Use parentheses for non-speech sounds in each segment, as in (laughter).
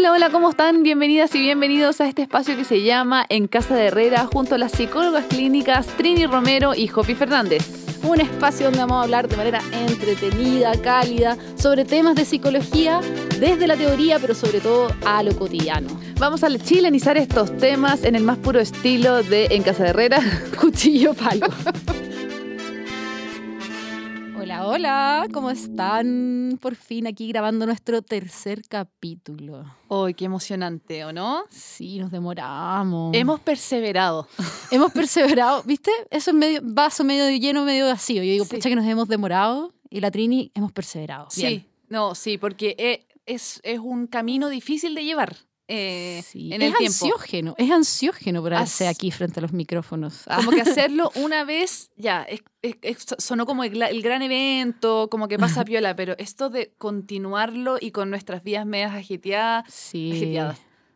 Hola, hola, ¿cómo están? Bienvenidas y bienvenidos a este espacio que se llama En Casa de Herrera junto a las psicólogas clínicas Trini Romero y Jopi Fernández. Un espacio donde vamos a hablar de manera entretenida, cálida, sobre temas de psicología, desde la teoría, pero sobre todo a lo cotidiano. Vamos a chilenizar estos temas en el más puro estilo de En Casa de Herrera, (laughs) cuchillo palo. Hola, hola, ¿cómo están? Por fin aquí grabando nuestro tercer capítulo. ¡Ay, qué emocionante, ¿o no? Sí, nos demoramos. Hemos perseverado. (laughs) Hemos perseverado, ¿viste? Eso es medio vaso medio lleno, medio vacío. Yo digo, pucha que nos hemos demorado y la Trini hemos perseverado. Sí, no, sí, porque e, es, es un camino difícil de llevar. Eh, en es el ansiógeno, es ansiógeno pararse aquí frente a los micrófonos. (laughs) Como que hacerlo una vez, ya, sonó como el, gran evento, como que pasa (laughs) piola, pero esto de continuarlo y con nuestras vías medias ajeteadas, sí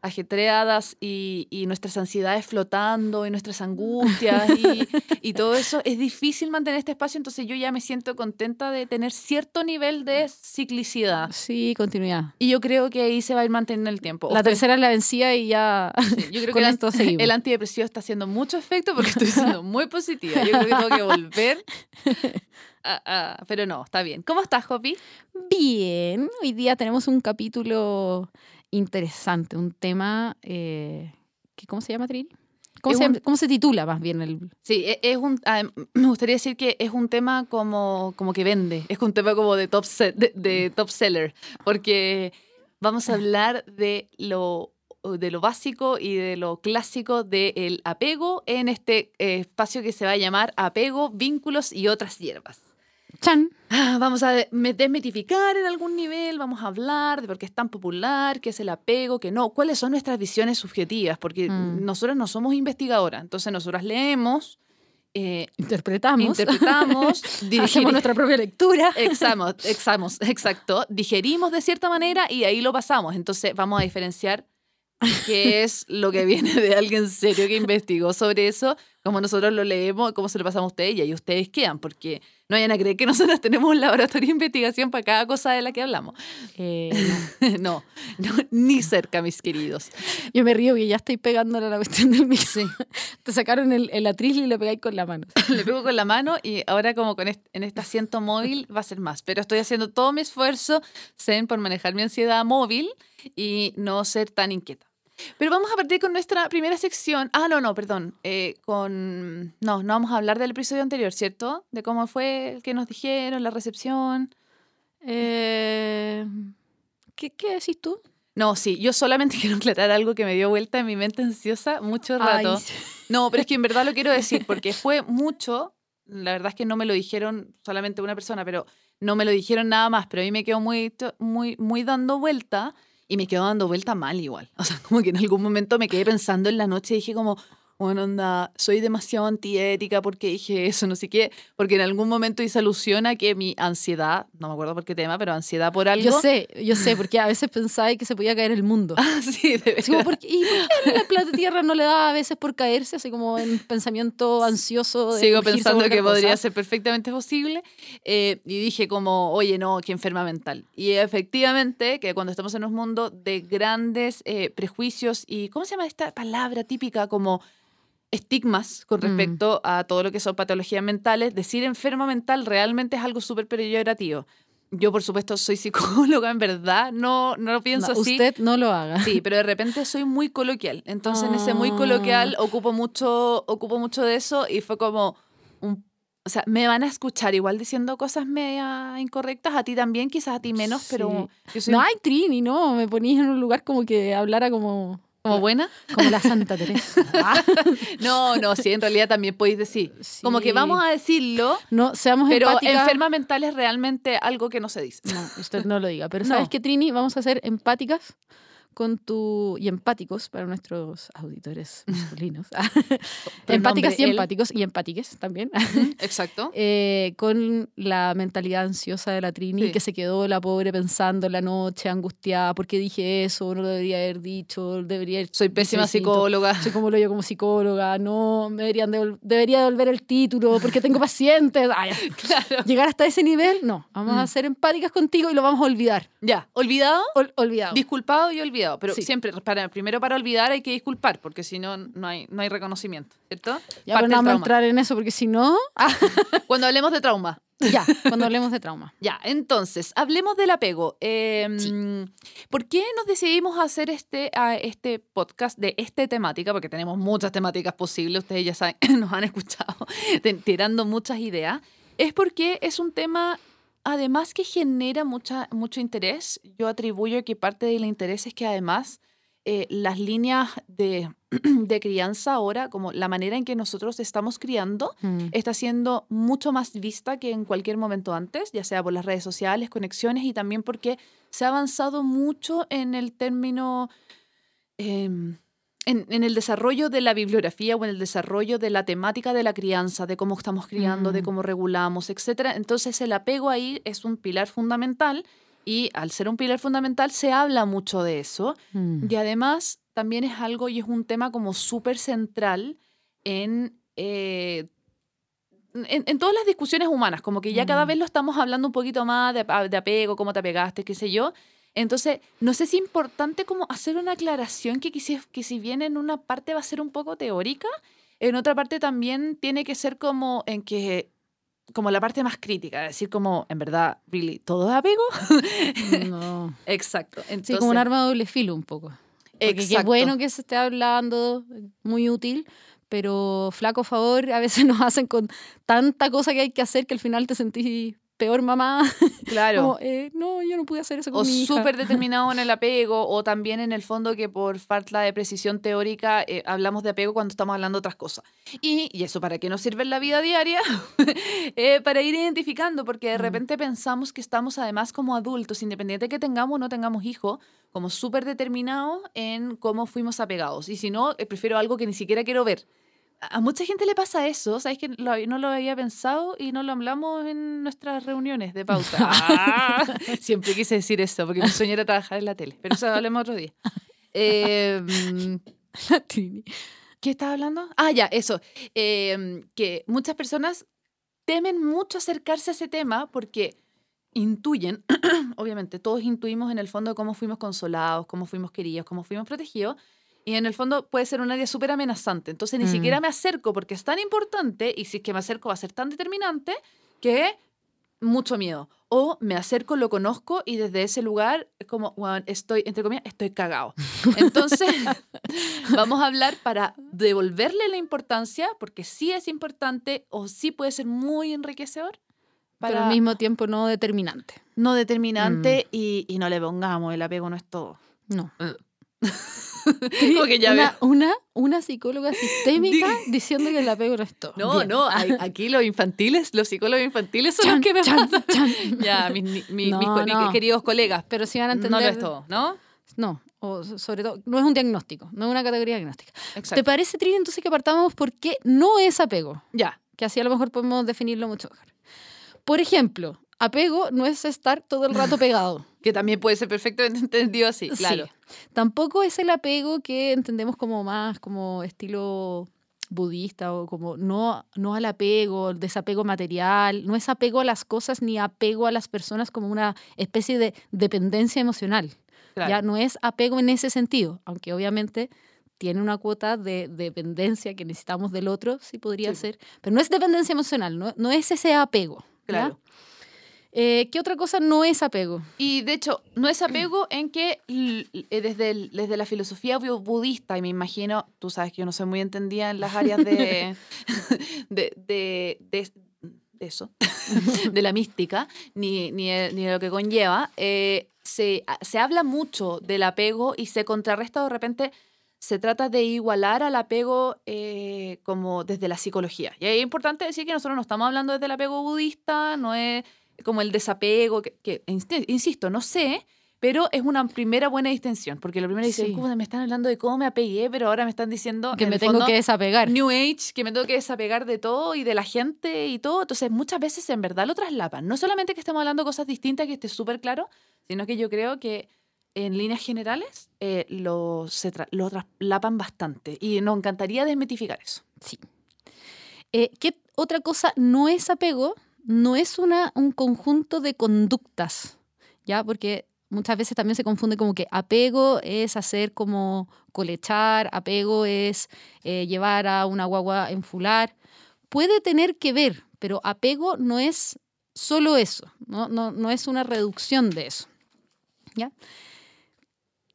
ajetreadas y, nuestras ansiedades flotando y nuestras angustias (laughs) y, todo eso, es difícil mantener este espacio, entonces yo ya me siento contenta de tener cierto nivel de ciclicidad. Sí, continuidad. Y yo creo que ahí se va a ir manteniendo el tiempo. La tercera es la vencida y ya yo creo (laughs) que el, (laughs) el, antidepresivo está haciendo mucho efecto porque estoy siendo muy positiva. Yo creo que tengo que volver. pero no, está bien. ¿Cómo estás, Jopi? Bien. Hoy día tenemos un capítulo interesante, un tema eh, que, ¿cómo se llama, Trini? ¿Cómo se, ¿Cómo se, titula más bien el...? Sí, e, es un, ah, (clears throat) me gustaría decir que es un tema como, como que vende, es un tema como de top, de, top seller, porque vamos a hablar de lo, de lo básico y de lo clásico del apego en este eh, espacio que se va a llamar apego, vínculos y otras hierbas. Chan. Ah, vamos a desmitificar en algún nivel, vamos a hablar de por qué es tan popular, qué es el apego, qué no, cuáles son nuestras visiones subjetivas, porque mm. nosotros no somos investigadoras, entonces nosotras leemos, eh, interpretamos, interpretamos (laughs) hacemos nuestra propia lectura. Examos, examos, exacto. Digerimos de cierta manera y ahí lo pasamos. Entonces vamos a diferenciar qué es lo que viene de alguien serio que investigó sobre eso, como nosotros lo leemos, cómo se lo pasamos a ustedes y ahí ustedes quedan, porque no vayan a creer que nosotros tenemos un laboratorio de investigación para cada cosa de la que hablamos. Eh, (laughs) no. no, ni cerca, mis queridos. Yo me río que ya estoy pegándole a la cuestión del. Sí. (laughs) Te sacaron el, el atril y le pegáis con la mano. (laughs) le pego con la mano y ahora como con en este asiento móvil va a ser más. Pero estoy haciendo todo mi esfuerzo, Zen, por manejar mi ansiedad móvil y no ser tan inquieta. Pero vamos a partir con nuestra primera sección. Ah, no, no, perdón. Eh, con. No, no vamos a hablar del episodio anterior, ¿cierto? De cómo fue, qué nos dijeron, la recepción. Eh, ¿qué, ¿Qué decís tú? No, sí, yo solamente (laughs) quiero aclarar algo que me dio vuelta en mi mente ansiosa mucho rato. (laughs) No, pero es que en verdad lo quiero decir porque fue mucho. La verdad es que no me lo dijeron solamente una persona, pero no me lo dijeron nada más. Pero a mí me quedó muy, muy, muy dando vuelta y me quedo dando vuelta mal igual. (laughs) O sea, como que en algún momento me quedé pensando en la noche y dije como, bueno, onda, soy demasiado antiética porque dije eso, no sé qué, porque en algún momento hice alusión a que mi ansiedad, no me acuerdo por qué tema, pero ansiedad por algo. Yo sé, yo sé, porque a veces pensaba que se podía caer el mundo. (laughs) Ah, sí, de verdad. ¿por qué, ¿Y por qué la plata tierra no le da a veces por caerse, así como en pensamiento ansioso? Sigo pensando que podría ser perfectamente posible. Eh, y dije como, oye, no, que enferma mental. Y efectivamente, que cuando estamos en un mundo de grandes eh, prejuicios y, ¿cómo se llama esta palabra típica? Como estigmas con mm. respecto a todo lo que son patologías mentales. Decir enfermo mental realmente es algo súper peyorativo. Yo, por supuesto, soy (laughs) psicóloga, en verdad, no, no lo pienso así. Usted no lo haga. Sí, pero de repente soy muy coloquial. Entonces, en ese muy coloquial ah. ocupo mucho, ocupo mucho de eso y fue como un o sea, me van a escuchar igual diciendo cosas media incorrectas, a ti también, quizás a ti menos, pero... No, hay Trini, no, me ponías en un lugar como que hablara como ¿Como buena? (laughs) Como la Santa Teresa. (laughs) no, no, sí, en realidad también podéis decir. Como que vamos a decirlo. No, seamos Pero enferma mental es realmente algo que no se dice. No, usted no lo diga. Pero (laughs) ¿sabes qué, Trini? Vamos a ser empáticas con tu. y empáticos para nuestros auditores (laughs) masculinos. (laughs) Empáticas y empáticos y empátiques también. (laughs) Exacto. Eh, con la mentalidad ansiosa de la Trini, que se quedó la pobre pensando en la noche, angustiada, porque dije eso? No lo debería haber dicho, debería Soy pésima psicóloga. Soy como lo yo como psicóloga, no, me deberían debería devolver el título porque tengo pacientes. claro. Llegar hasta ese nivel, no. Vamos a mm. ser empáticas contigo y lo vamos a olvidar. Ya, ¿olvidado? olvidado. Disculpado y olvidado. Olvidado, pero siempre, para, primero para olvidar hay que disculpar, porque si no, no hay, no hay reconocimiento, ¿cierto? Ya, pero no vamos a entrar en eso, porque si no... (laughs) Cuando hablemos de trauma. Ya, cuando hablemos de trauma. (laughs) Ya, entonces, hablemos del apego. Em, ¿Por qué nos decidimos hacer este, este podcast de esta temática? Porque tenemos muchas temáticas posibles, ustedes ya saben, (laughs) nos han escuchado tirando muchas ideas. Es porque es un tema, además que genera mucha, mucho interés. Yo atribuyo que parte del interés es que además eh, las líneas de, (clears throat) de, crianza ahora, como la manera en que nosotros estamos criando, mm. está siendo mucho más vista que en cualquier momento antes, ya sea por las redes sociales, conexiones y también porque se ha avanzado mucho en el término... Em, en, en, el desarrollo de la bibliografía o en el desarrollo de la temática de la crianza, de cómo estamos criando, de mm. cómo regulamos, etc. Entonces el apego ahí es un pilar fundamental y al ser un pilar fundamental se habla mucho de eso. Mm. Y además también es algo y es un tema como súper central en, eh, en, todas las discusiones humanas, como que ya cada mm. vez lo estamos hablando un poquito más de, de, apego, cómo te apegaste, qué sé yo. Entonces, no sé si es importante como hacer una aclaración que, que si bien en una parte va a ser un poco teórica, en otra parte también tiene que ser como en que como la parte más crítica, decir como, en verdad, really, ¿todo es apego? No. (laughs) Exacto. sí, como un arma de doble filo un poco. Porque qué bueno que se esté hablando, muy útil, pero flaco favor, a veces (laughs) nos hacen con tanta cosa que hay que hacer que al final te sentís peor mamá. Claro. Eh, no, yo no pude hacer eso con o súper determinado en el (laughs) apego, o también en el fondo que por falta de precisión teórica eh, hablamos de apego cuando estamos hablando de otras cosas. Y, y eso para qué nos sirve en la vida diaria? (laughs) eh, para ir identificando, porque de mm. repente pensamos que estamos además como adultos, independiente de que tengamos o no tengamos hijos, como súper determinados en cómo fuimos apegados. Y si no, eh, prefiero algo que ni siquiera quiero ver a mucha gente le pasa eso, ¿sabes que no lo había pensado y no lo hablamos en nuestras reuniones de pauta? Ah, (laughs) (laughs) siempre quise decir eso, porque mi sueño era trabajar en la tele, pero eso hablemos otro día. Em, (laughs) ¿Qué estaba hablando? Ah, ya, eso. Em, que muchas personas temen mucho acercarse a ese tema porque intuyen, (clears throat) obviamente todos intuimos en el fondo cómo fuimos consolados, cómo fuimos queridos, cómo fuimos protegidos, y en el fondo puede ser un área súper amenazante. Entonces ni siquiera mm. me acerco porque es tan importante y si es que me acerco va a ser tan determinante que mucho miedo. O me acerco, lo conozco y desde ese lugar es como, bueno, estoy, entre comillas, estoy cagado. (laughs) Entonces, (laughs) vamos a hablar para devolverle la importancia, porque sí es importante o sí puede ser muy enriquecedor. Pero al mismo tiempo no determinante. No determinante mm. y, y, no le pongamos, el apego no es todo. No. (laughs) una, una, una, psicóloga sistémica diciendo que el apego no es todo. No, no, aquí los infantiles, los psicólogos infantiles son los que me (laughs) Ya, mis, queridos colegas. Pero si van a entender. No lo es todo, ¿no? No, o sobre todo, no es un diagnóstico, no es una categoría diagnóstica. ¿Te parece, Trini, entonces que apartamos por qué no es apego? Ya. Que así a lo mejor podemos definirlo mucho mejor. Por ejemplo, apego no es estar todo el rato pegado. (laughs) que también puede ser perfectamente (laughs) entendido así, claro. Tampoco es el apego que entendemos como más como estilo budista o como no, no al apego, desapego material, no es apego a las cosas ni apego a las personas como una especie de dependencia emocional. Ya no es apego en ese sentido, aunque obviamente tiene una cuota de, dependencia que necesitamos del otro, sí podría ser, pero no es dependencia emocional, no, no es ese apego. Claro. Eh, ¿Qué otra cosa no es apego? Y de hecho, no es apego (clears throat) en que eh, desde, desde la filosofía budista, y me imagino, tú sabes que yo no soy muy entendida en las áreas de, (laughs) de, de, eso, (laughs) de la mística, ni, ni, ni de lo que conlleva, eh, se, se habla mucho del apego y se contrarresta de repente se trata de igualar al apego como desde la psicología. Y es importante decir que nosotros no estamos hablando desde el apego budista, no es como el desapego, que, insisto, no sé, pero es una primera buena distinción, porque lo primero dice, me están hablando de cómo me apegué, pero ahora me están diciendo que me tengo que desapegar. New Age, que me tengo que desapegar de todo y de la gente y todo. Entonces, muchas veces en verdad lo traslapan. No solamente que estemos hablando de cosas distintas, que esté súper claro, sino que yo creo que en líneas generales eh, lo, lo traslapan bastante. Y nos encantaría desmitificar eso. Sí. Eh, ¿Qué otra cosa no es apego? No es una, un conjunto de conductas, ¿ya? Porque muchas veces también se confunde como que apego es hacer como colechar, apego es eh, llevar a una guagua en fular. Puede tener que ver, pero apego no es solo eso, no, no, no es una reducción de eso. ¿Ya?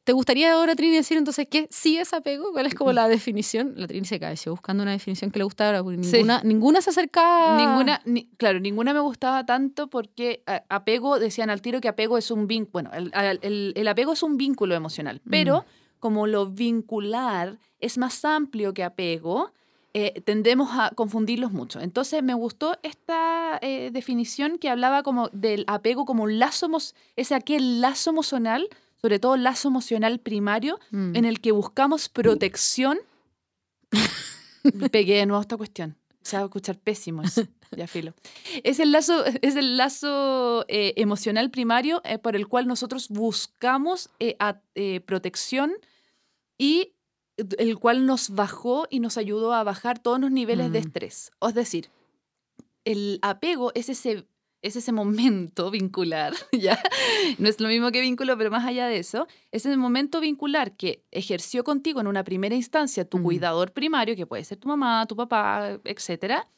¿Te gustaría ahora, Trini, decir entonces qué sí es apego? ¿Cuál es como la definición? La Trini se cabeció buscando una definición que le gustara, ahora, ninguna, ninguna se acercaba. Ninguna, claro, ninguna me gustaba tanto porque apego, decían al tiro que apego es un vínculo, bueno, el, el, apego es un vínculo emocional, mm. pero como lo vincular es más amplio que apego, eh, tendemos a confundirlos mucho. Entonces me gustó esta eh, definición que hablaba como del apego como un lazo, ese aquel lazo emocional sobre todo lazo emocional primario, mm. en el que buscamos protección. Pegué de nuevo esta cuestión. Se va a escuchar pésimo eso. Ya filo. Es el lazo, es el lazo eh, emocional primario eh, por el cual nosotros buscamos eh, protección y el cual nos bajó y nos ayudó a bajar todos los niveles de mm. estrés. Es decir, el apego es ese es ese momento (laughs) vincular, ¿ya? No es lo mismo que vínculo, pero más allá de eso, es ese momento vincular que ejerció contigo en una primera instancia tu cuidador primario, que puede ser tu mamá, tu papá, etcétera,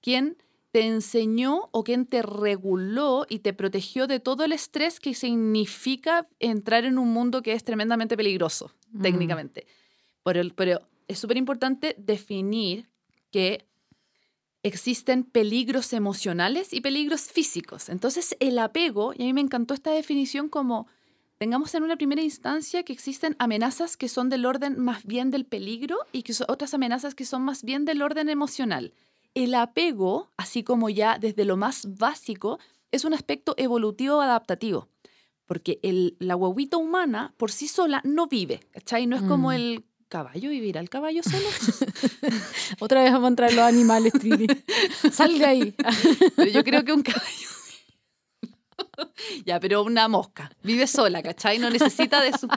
quien te enseñó o quien te reguló y te protegió de todo el estrés que significa entrar en un mundo que es tremendamente peligroso, técnicamente. pero es súper importante definir que existen peligros emocionales y peligros físicos. Entonces, el apego, y a mí me encantó esta definición como tengamos en una primera instancia que existen amenazas que son del orden más bien del peligro y que son otras amenazas que son más bien del orden emocional. El apego, así como ya desde lo más básico, es un aspecto evolutivo adaptativo, porque el, la huevita humana por sí sola no vive, ¿cachai? No es como mm. el ¿Caballo vivirá el caballo solo? (laughs) Otra vez vamos a entrar los animales, Trini. (laughs) Sal de ahí. pero yo creo que un caballo. (laughs) ya, pero una mosca. Vive sola, ¿cachai? No necesita de su.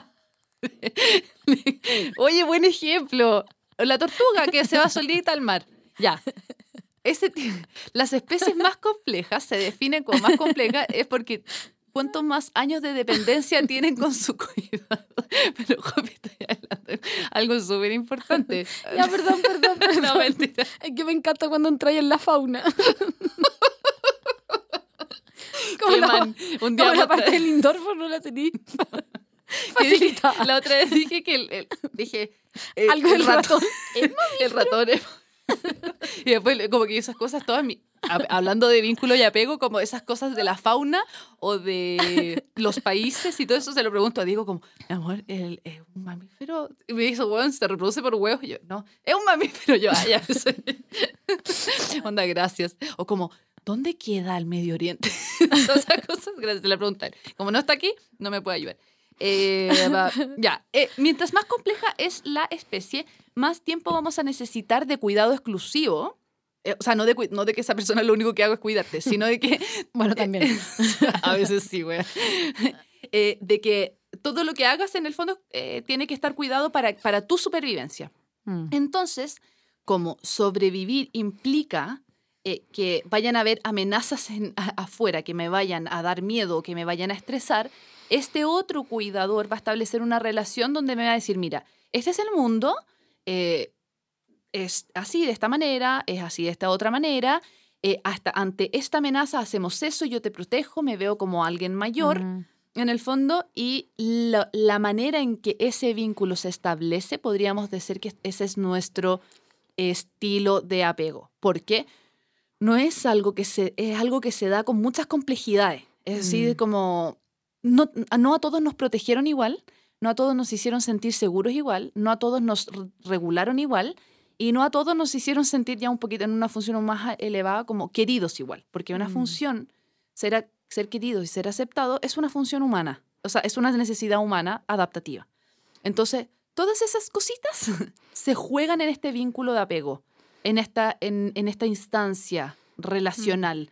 Oye, buen ejemplo. La tortuga que se va solita al mar. Ya. Ese las especies más complejas se definen como más complejas es porque cuántos más años de dependencia tienen con su (laughs) cuidado. Pero, Jopi, estoy hablando algo súper importante. (laughs) Ya, perdón, perdón, (laughs) perdón. No, mentira. Es que me encanta cuando entráis en la fauna. Como la, un día como la parte del Lindorfo no la tenía. La otra vez dije que el, dije eh, algo del ratón. el ratón es y después como que esas cosas todas, hablando de vínculo y apego, como esas cosas de la fauna o de los países y todo eso, se lo pregunto a Diego como, mi amor, ¿es un mamífero? Y me dice, bueno, ¿se reproduce por huevos? Y yo, no, es un mamífero. Yo, ah, ya, (laughs) Onda, gracias. O como, ¿dónde queda el Medio Oriente? Todas (laughs) esas cosas, gracias, la pregunta. Como no está aquí, no me puede ayudar. Eh, (laughs) ya, eh, mientras más compleja es la especie, más tiempo vamos a necesitar de cuidado exclusivo. Eh, o sea, no de, no de que esa persona lo único que haga es cuidarte, sino de que... (laughs) bueno, también. (laughs) a veces sí, güey. de que todo lo que hagas en el fondo tiene que estar cuidado para, para tu supervivencia. Mm. Entonces, como sobrevivir implica que vayan a haber amenazas afuera, que me vayan a dar miedo, que me vayan a estresar, este otro cuidador va a establecer una relación donde me va a decir, mira, este es el mundo, eh, es así de esta manera, es así de esta otra manera, eh, hasta ante esta amenaza hacemos eso, yo te protejo, me veo como alguien mayor. En el fondo, y la, manera en que ese vínculo se establece, podríamos decir que ese es nuestro estilo de apego. porque No es algo que se, es algo que se da con muchas complejidades. Es decir, mm. como no, a todos nos protegieron igual, no a todos nos hicieron sentir seguros igual, no a todos nos regularon igual y no a todos nos hicieron sentir ya un poquito en una función más elevada como queridos igual, porque una mm. función, ser, ser querido y ser aceptado, es una función humana, o sea, es una necesidad humana adaptativa. Entonces, todas esas cositas (laughs) se juegan en este vínculo de apego, en esta, en, esta instancia relacional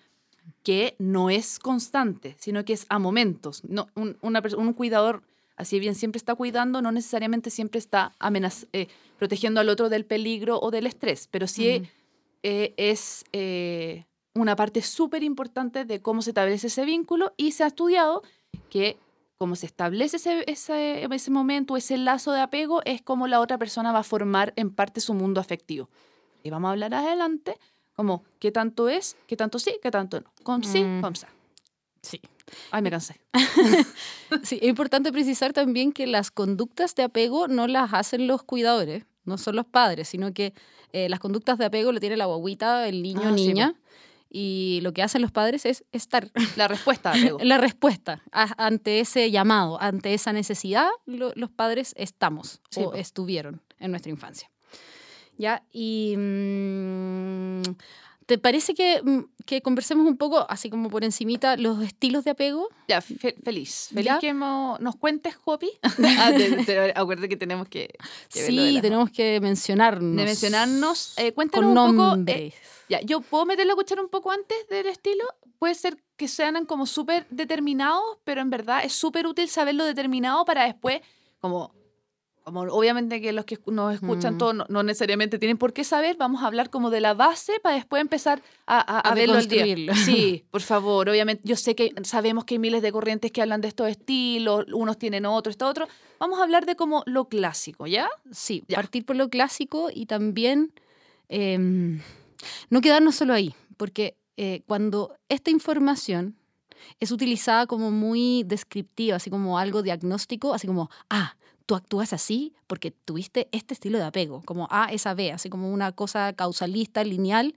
que no es constante, sino que es a momentos. No, un, un cuidador, así bien siempre está cuidando, no necesariamente siempre está eh, protegiendo al otro del peligro o del estrés, pero sí eh, es eh, una parte súper importante de cómo se establece ese vínculo y se ha estudiado que como se establece ese, ese, ese momento, ese lazo de apego, es como la otra persona va a formar en parte su mundo afectivo. Y vamos a hablar adelante como qué tanto es, qué tanto sí, qué tanto no. Con sí, Mm. con sa. Sí. Ay, me cansé. (laughs) Sí, es importante precisar también que las conductas de apego no las hacen los cuidadores, no son los padres, sino que eh, las conductas de apego lo tiene la guaguita, el niño, Ah, sí, niña, y lo que hacen los padres es estar. La respuesta apego. (laughs) La respuesta a- ante ese llamado, ante esa necesidad, lo- los padres estamos Sí, o po. estuvieron en nuestra infancia. ¿Ya? Y mm, ¿te parece que, mm, que conversemos un poco, así como por encimita, los estilos de apego? Ya, fe- feliz. Feliz ¿Ya? que mo- nos cuentes, Hopi. (laughs) ah, te- te- acuérdate que tenemos que, que Sí, tenemos que mencionarnos. de mencionarnos. Eh, cuéntanos con un poco. eh, ya, yo puedo meter la cuchara un poco antes del estilo. Puede ser que sean como súper determinados, pero en verdad es súper útil saberlo determinado para después, como, como obviamente que los que nos escuchan Mm. todos no, no necesariamente tienen por qué saber, vamos a hablar como de la base para después empezar a, a, a A verlo al día. Sí, (laughs) por favor, obviamente, yo sé que sabemos que hay miles de corrientes que hablan de estos estilos, unos tienen otro, esto otro. Vamos a hablar de como lo clásico, ¿ya? Sí, Ya. partir por lo clásico y también em, no quedarnos solo ahí, porque eh, cuando esta información es utilizada como muy descriptiva, así como algo diagnóstico, así como, ah, tú actúas así porque tuviste este estilo de apego, como A es a B, así como una cosa causalista, lineal,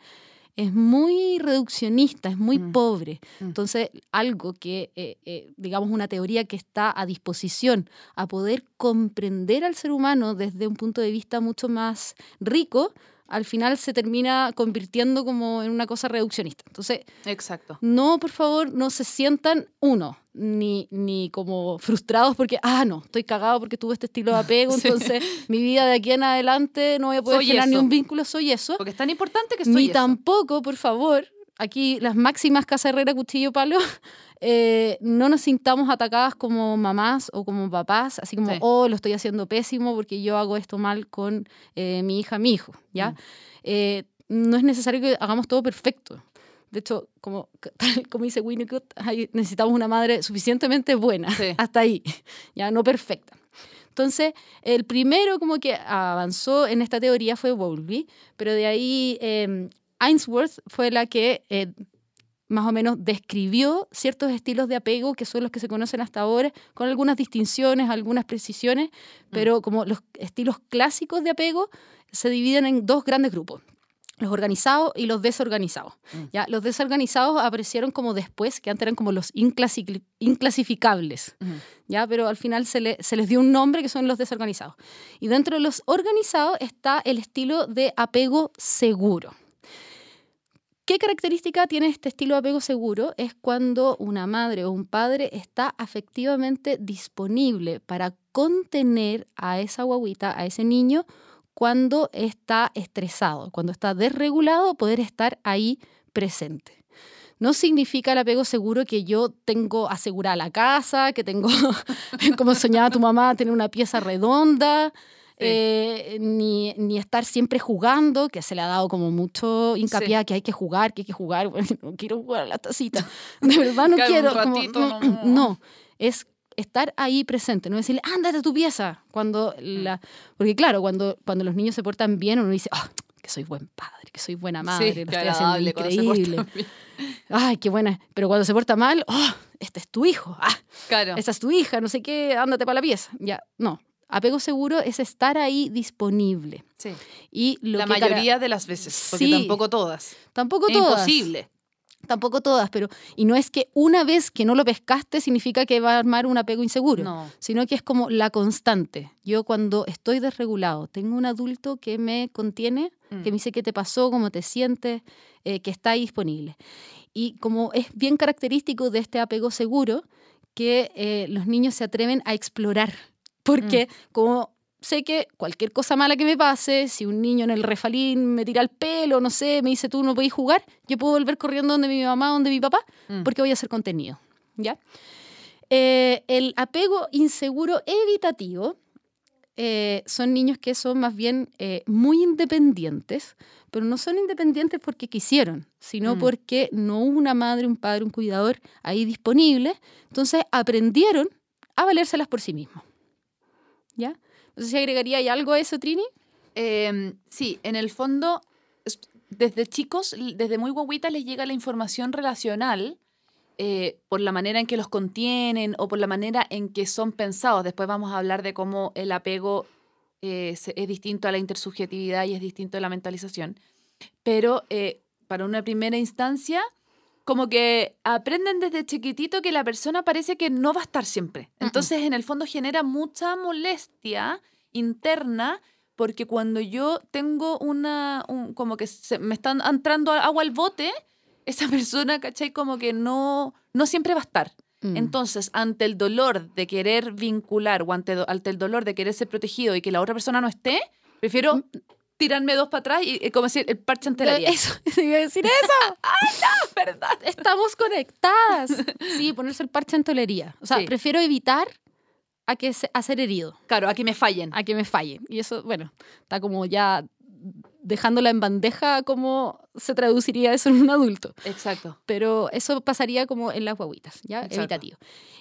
es muy reduccionista, es muy Mm. pobre. Mm. Entonces, algo que, eh, eh, digamos, una teoría que está a disposición a poder comprender al ser humano desde un punto de vista mucho más rico, al final se termina convirtiendo como en una cosa reduccionista. Entonces, Exacto. no, por favor, no se sientan, uno, ni, ni como frustrados porque, ah, no, estoy cagado porque tuve este estilo de apego, (laughs) Sí. entonces mi vida de aquí en adelante no voy a poder Soy generar ni eso. un vínculo, soy eso. Porque es tan importante que soy Ni eso. tampoco, por favor, aquí las máximas casa herrera, cuchillo, palo, (laughs) eh, no nos sintamos atacadas como mamás o como papás, así como, Sí. oh, lo estoy haciendo pésimo porque yo hago esto mal con eh, mi hija, mi hijo, ¿ya? Mm. Eh, no es necesario que hagamos todo perfecto. De hecho, como, (laughs) como dice Winnicott, necesitamos una madre suficientemente buena, Sí. (laughs) hasta ahí, (laughs) ya no perfecta. Entonces, el primero como que avanzó en esta teoría fue Bowlby, pero de ahí eh, Ainsworth fue la que eh, más o menos describió ciertos estilos de apego que son los que se conocen hasta ahora, con algunas distinciones, algunas precisiones, pero como los estilos clásicos de apego se dividen en dos grandes grupos. Los organizados y los desorganizados. Mm. ¿ya? Los desorganizados aparecieron como después, que antes eran como los inclasi- inclasificables. ¿ya? Pero al final se, le- se les dio un nombre que son los desorganizados. Y dentro de los organizados está el estilo de apego seguro. ¿Qué característica tiene este estilo de apego seguro? Es cuando una madre o un padre está afectivamente disponible para contener a esa guaguita, a ese niño, cuando está estresado, cuando está desregulado, poder estar ahí presente. No significa el apego seguro que yo tengo asegurada la casa, que tengo, (laughs) como soñaba tu mamá, tener una pieza redonda, Sí. eh, ni, ni estar siempre jugando, que se le ha dado como mucho hincapié Sí. a que hay que jugar, que hay que jugar. (laughs) Bueno, no quiero jugar a la tacita. De verdad no Claro, un quiero. como, mm, no. no, es estar ahí presente, no decirle, ándate a tu pieza. Cuando Mm. la, porque claro, cuando, cuando los niños se portan bien, uno dice, ah, que soy buen padre, que soy buena madre, Sí, lo estoy haciendo increíble. Ay, qué buena. Pero cuando se porta mal, oh, este es tu hijo. Ah, Claro. esta es tu hija, no sé qué, ándate para la pieza. Ya, no. Apego seguro es estar ahí disponible. Sí. Y lo La que cara- mayoría de las veces, porque Sí. tampoco todas. Tampoco Es todas. imposible. Tampoco todas, pero. Y no es que una vez que no lo pescaste significa que va a armar un apego inseguro. No. sino que es como la constante. Yo cuando estoy desregulado, tengo un adulto que me contiene, Mm. que me dice qué te pasó, cómo te sientes, eh, que está ahí disponible. Y como es bien característico de este apego seguro, que eh, los niños se atreven a explorar, porque como sé que cualquier cosa mala que me pase, si un niño en el refalín me tira el pelo, no sé, me dice tú no podés jugar, yo puedo volver corriendo donde mi mamá, donde mi papá, Mm. porque voy a ser contenido. ¿ya? Eh, el apego inseguro evitativo eh, son niños que son más bien eh, muy independientes, pero no son independientes porque quisieron, sino Mm. porque no hubo una madre, un padre, un cuidador ahí disponible. Entonces aprendieron a valérselas por sí mismo. ¿Ya? Entonces, ¿se agregaría algo a eso, Trini? Em, sí, en el fondo, desde chicos, desde muy guaguitas les llega la información relacional eh, por la manera en que los contienen o por la manera en que son pensados. Después vamos a hablar de cómo el apego eh, es distinto a la intersubjetividad y es distinto a la mentalización. Pero eh, para una primera instancia, como que aprenden desde chiquitito que la persona parece que no va a estar siempre. Entonces, en el fondo genera mucha molestia interna porque cuando yo tengo una, como que se, me están entrando agua al bote, esa (laughs) persona, ¿cachai? Como que no, no siempre va a estar. Mm. Entonces, ante el dolor de querer vincular o ante, el dolor de querer ser protegido y que la otra persona no esté, prefiero mm. Tirarme dos para atrás y, como decir, el parche ante la Eso, (laughs) iba a decir eso. (laughs) ¡Ay, no! ¿Verdad? Estamos conectadas. (laughs) Sí, ponerse el parche en tolería. O sea, prefiero evitar a que a ser herido. Claro, a que me fallen. A que me fallen. Y eso, bueno, está como ya dejándola en bandeja, ¿cómo se traduciría eso en un adulto? Exacto. Pero eso pasaría como en las guaguitas, ¿ya? Evitativo.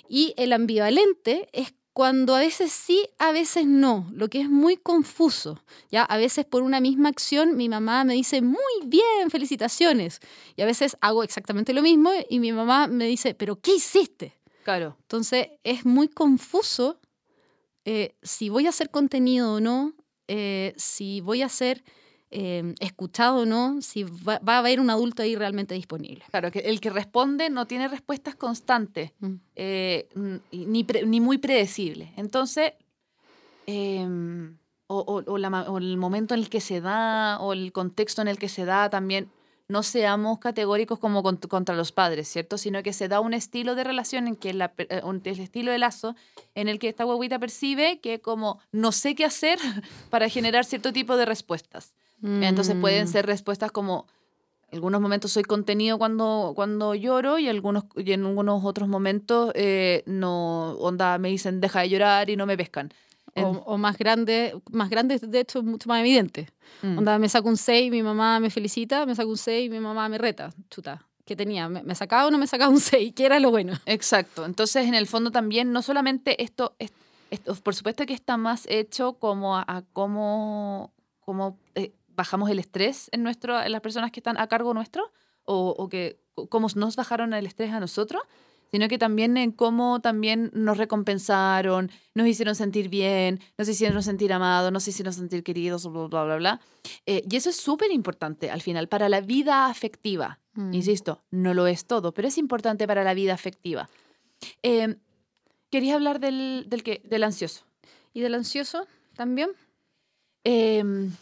Y el ambivalente es cuando a veces sí, a veces no, lo que es muy confuso. ¿ya? A veces por una misma acción mi mamá me dice, muy bien, felicitaciones. Y a veces hago exactamente lo mismo y mi mamá me dice, pero ¿qué hiciste? Claro. Entonces es muy confuso eh, si voy a hacer contenido o no, eh, si voy a ser eh, escuchado o no, si va, a haber un adulto ahí realmente disponible. Claro, que el que responde no tiene respuestas constantes, mm. ni, muy predecibles. Entonces, em, o, o, el momento en el que se da, o el contexto en el que se da también no seamos categóricos como contra los padres, ¿cierto? Sino que se da un estilo de relación en que la, eh, un, el estilo de lazo en el que esta huevita percibe que como no sé qué hacer (laughs) para generar cierto tipo de respuestas. Entonces pueden mm. ser respuestas como en algunos momentos soy contenido cuando, cuando lloro y, algunos, y en algunos otros momentos eh, no, onda, me dicen deja de llorar y no me pescan. O, más grande, más grande, de hecho, mucho más evidente. Mm. Onda, me saco un 6, mi mamá me felicita, me saco un 6 y mi mamá me reta. Chuta. ¿Qué tenía? ¿Me, sacaba o no me sacaba un 6? ¿Qué era lo bueno? Exacto. Entonces, en el fondo también, no solamente esto, esto por supuesto que está más hecho como a, cómo, cómo eh, bajamos el estrés en, nuestro, en las personas que están a cargo nuestro, o, o que cómo nos bajaron el estrés a nosotros, sino que también en cómo también nos recompensaron, nos hicieron sentir bien, nos hicieron sentir amados, nos hicieron sentir queridos, bla, bla, bla, bla. Eh, y eso es súper importante al final para la vida afectiva. Mm. Insisto, no lo es todo, pero es importante para la vida afectiva. Eh, ¿Querías hablar del, del, que, del ansioso? ¿Y del ansioso también? Em,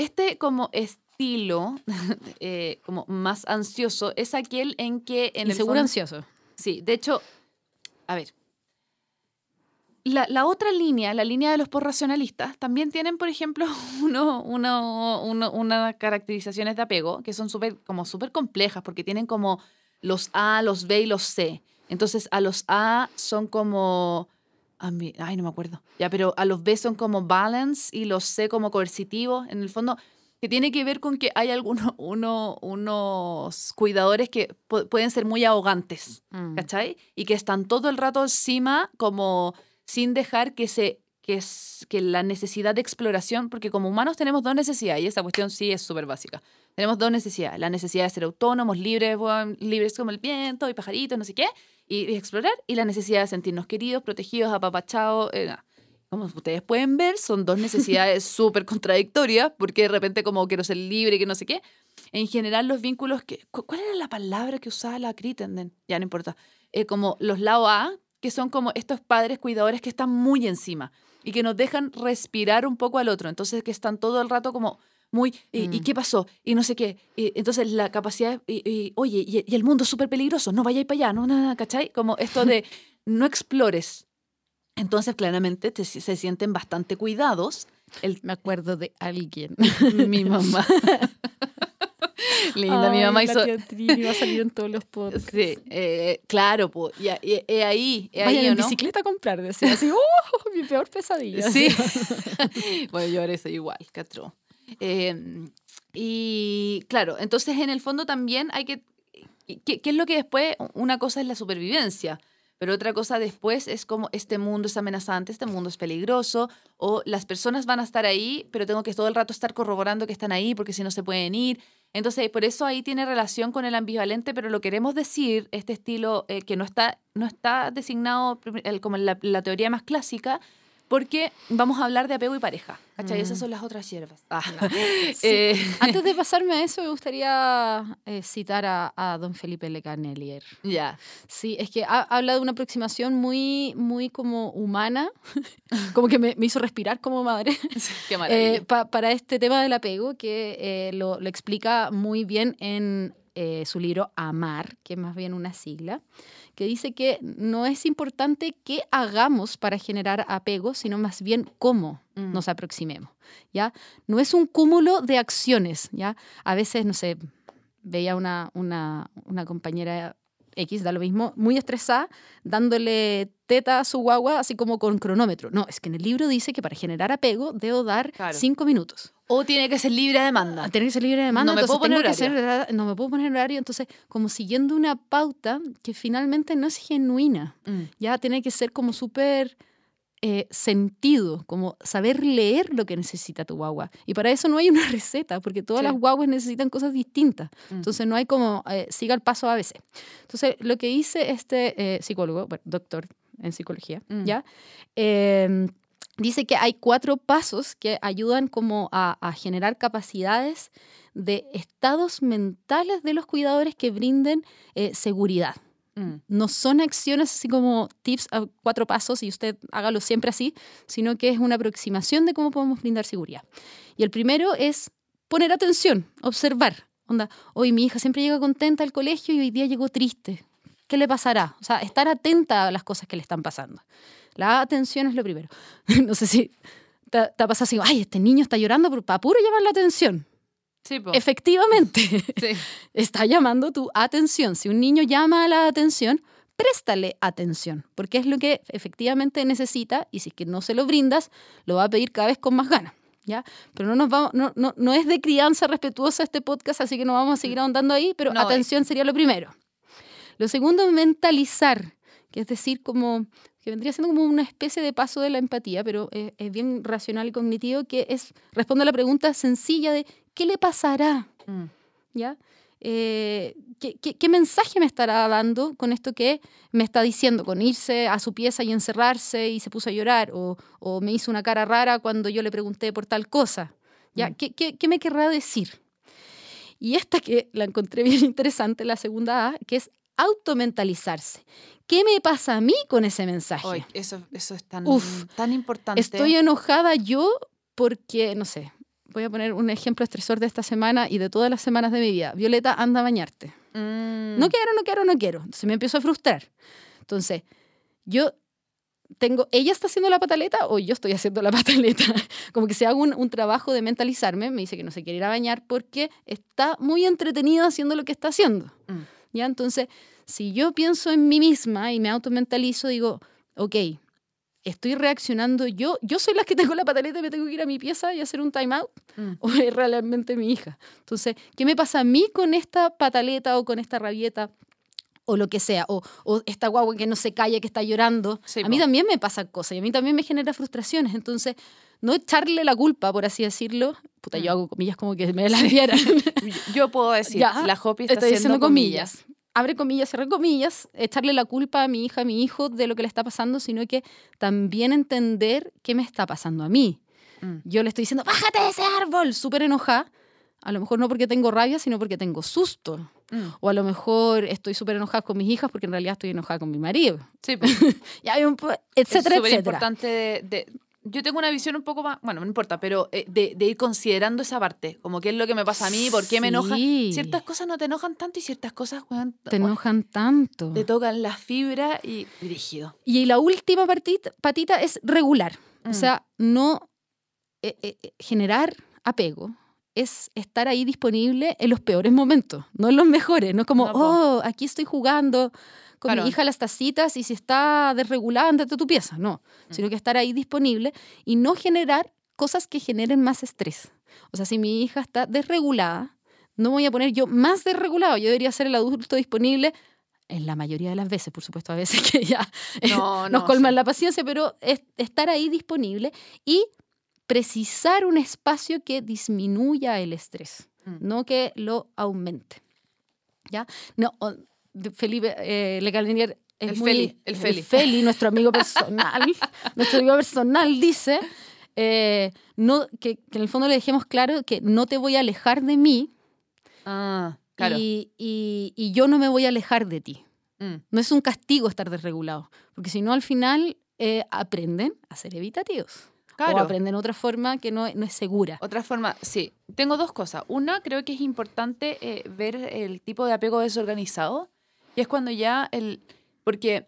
este como estilo, (laughs) eh, como más ansioso, es aquel en que... En seguro ansioso. Sí, de hecho, a ver. La, otra línea, la línea de los porracionalistas, también tienen, por ejemplo, (laughs) uno, uno, unas caracterizaciones de apego que son súper como súper complejas porque tienen como los A, los B y los C. Entonces, a los A son como... Ay, no me acuerdo. Ya, pero a los B son como balance y los C como coercitivo. En el fondo, que tiene que ver con que hay algunos (laughs) uno, unos cuidadores que pueden ser muy ahogantes, mm. ¿cachai? Y que están todo el rato encima como sin dejar que se que, es, que la necesidad de exploración, porque como humanos tenemos dos necesidades, y esa cuestión sí es súper básica. Tenemos dos necesidades, la necesidad de ser autónomos, libres, libres como el viento y pajaritos, no sé qué, y, explorar, y la necesidad de sentirnos queridos, protegidos, apapachados, eh, como ustedes pueden ver, son dos necesidades (laughs) súper contradictorias, porque de repente como quiero ser libre, que no sé qué. En general los vínculos que... ¿Cuál era la palabra que usaba la Crittenden? Ya no importa. Eh, como los lao A, que son como estos padres cuidadores que están muy encima y que nos dejan respirar un poco al otro. Entonces que están todo el rato como muy, ¿y, mm. qué pasó? Y no sé qué. Y, entonces la capacidad, y, oye, y, el mundo es súper peligroso, no vayáis para allá, no, nada, ¿cachai? Como esto de (laughs) no explores, entonces, claramente se sienten bastante cuidados. Me acuerdo de alguien. (laughs) mi mamá. (laughs) (laughs) Linda, mi mamá hizo. va a salir en todos los podcasts. Sí, eh, claro, pues. Y, ahí. Vaya ahí, en bicicleta a comprar, decía así, (laughs) ¡oh! Mi peor pesadilla. Sí. (laughs) bueno, yo ahora soy igual, catro. Em, y claro, entonces en el fondo también hay que. ¿Qué es lo que después? Una cosa es la supervivencia Pero otra cosa después es como este mundo es amenazante, este mundo es peligroso, o las personas van a estar ahí, pero tengo que todo el rato estar corroborando que están ahí porque si no se pueden ir. Entonces, por eso ahí tiene relación con el ambivalente, pero lo queremos decir, este estilo eh, que no está, no está designado como en la teoría más clásica, porque vamos a hablar de apego y pareja. ¿Cachai? Esas mm. son las otras hierbas. Ah. (laughs) (laughs) Eh, (laughs) Antes de pasarme a eso, me gustaría eh, citar a, don Felipe Lecanelier. Ya. Sí, es que habla de una aproximación muy, muy como humana, como que me, hizo respirar como madre. Qué maravilla. Eh, para este tema del apego, que lo, lo, explica muy bien en su libro Amar, que es más bien una sigla que dice que no es importante qué hagamos para generar apego, sino más bien cómo mm. nos aproximemos, ¿ya? No es un cúmulo de acciones, ¿ya? A veces, no sé, veía una, una, una compañera X, da lo mismo, muy estresada, dándole teta a su guagua, así como con cronómetro. No, es que en el libro dice que para generar apego debo dar cinco minutos. O tiene que ser libre de demanda. Tiene que ser libre de demanda. No me puedo poner horario. no me puedo poner horario. Entonces, como siguiendo una pauta que finalmente no es genuina. Mm. Ya tiene que ser como súper eh, sentido, como saber leer lo que necesita tu guagua. Y para eso no hay una (laughs) receta, porque todas las guaguas necesitan cosas distintas. Entonces no hay como eh, siga el paso a veces. Entonces lo que dice este eh, psicólogo, bueno, doctor en psicología, mm. ¿ya? Dice que hay cuatro pasos que ayudan como a, a generar capacidades de estados mentales de los cuidadores que brinden seguridad. Mm. No son acciones así como tips a cuatro pasos y usted hágalo siempre así, sino que es una aproximación de cómo podemos brindar seguridad. Y el primero es poner atención, observar. Onda, hoy mi hija siempre llega contenta al colegio y hoy día llegó triste. ¿Qué le pasará? O sea, estar atenta a las cosas que le están pasando. La atención es lo primero. (laughs) no sé si te, te pasa así, ay, este niño está llorando, pero para puro llamar la atención. Efectivamente, (laughs) (laughs) está llamando tu atención. Si un niño llama a la atención, préstale atención, porque es lo que efectivamente necesita y si es que no se lo brindas, lo va a pedir cada vez con más ganas. ¿Ya? Pero no, nos vamos, no, no, no es de crianza respetuosa este podcast, así que no vamos a seguir ahondando ahí, pero atención sería lo primero. Lo segundo, mentalizar, que es decir, como que vendría siendo como una especie de paso de la empatía, pero es, es bien racional y cognitivo, que es responde a la pregunta sencilla de ¿qué le pasará? Mm. ¿Ya? Eh, ¿qué, mensaje me estará dando con esto que me está diciendo? Con irse a su pieza y encerrarse y se puso a llorar, o, me hizo una cara rara cuando yo le pregunté por tal cosa. ¿Ya? Mm. ¿Qué, me querrá decir? Y esta que la encontré (laughs) bien interesante, la segunda A, que es automentalizarse. ¿Qué me pasa a mí con ese mensaje? eso, eso es tan, tan importante. Estoy enojada yo porque, no sé, voy a poner un ejemplo estresor de esta semana y de todas las semanas de mi vida. Violeta, anda a bañarte. Mm. No quiero, no quiero, no quiero. Entonces me empiezo a frustrar. Entonces, yo tengo, ella está haciendo la pataleta o yo estoy haciendo la (laughs) pataleta. Como que si hago un, trabajo de mentalizarme, me dice que no se quiere ir a bañar porque está muy entretenida haciendo lo que está haciendo. Mm. ¿Ya? Entonces, si yo pienso en mí misma y me automentalizo, digo, ok, estoy reaccionando yo, yo soy la que tengo la pataleta y me tengo que ir a mi pieza y hacer un time out, mm. (laughs) o es realmente mi hija. Entonces, ¿qué me pasa a mí con esta pataleta o con esta rabieta? o lo que sea, o, esta guagua que no se calla, que está llorando. a mí también me pasan cosas y a mí también me genera frustraciones. Entonces, no echarle la culpa, por así decirlo. Puta, yo mm. hago comillas como que me la diera. yo puedo decir, la Hopi está estoy haciendo comillas abre comillas, cierra comillas, echarle la culpa a mi hija, a mi hijo de lo que le está pasando, sino que también entender qué me está pasando a mí. Mm. Yo le estoy diciendo, bájate de ese árbol, súper enojada. A lo mejor no porque tengo rabia, sino porque tengo susto. Mm. O a lo mejor estoy súper enojada con mis hijas porque en realidad estoy enojada con mi marido. Sí, pues. (laughs) y hay un, etcétera, es súper importante de, yo tengo una visión un poco más, bueno, no importa, pero eh, de, ir considerando esa parte, como qué es lo que me pasa a mí, por qué me enoja. Ciertas cosas no te enojan tanto y ciertas cosas, te enojan tanto. Te tocan la fibra y rígido. Y la última patita, patita es regular, o mm. sea, no eh, eh, generar apego. Es estar ahí disponible en los peores momentos, no en los mejores. No es como, oh, aquí estoy jugando, con mi hija las tacitas y si está desregulada, andate tu pieza. No, mm. sino que estar ahí disponible y no generar cosas que generen más estrés. O sea, si mi hija está desregulada, no voy a poner yo más desregulado. Yo debería ser el adulto disponible en la mayoría de las veces, por supuesto, a veces (laughs) que ya No, (laughs) nos no, colman sí. la paciencia, pero es- estar ahí disponible y precisar un espacio que disminuya el estrés, Mm. no que lo aumente. ¿Ya? No, Felipe eh, es El muy- Feli, el Feli. Feli, nuestro amigo personal, (laughs) nuestro amigo personal dice eh, no, que, que en el fondo le dejemos claro que no te voy a alejar de mí Ah, claro. y, y- y yo no me voy a alejar de ti. Mm. No es un castigo estar desregulado, porque si no al final eh, aprenden a ser evitativos. Claro. O aprenden otra forma que no, no es segura. Otra forma, sí. Tengo dos cosas. Una, creo que es importante eh, ver el tipo de apego desorganizado. Y es cuando ya el... Porque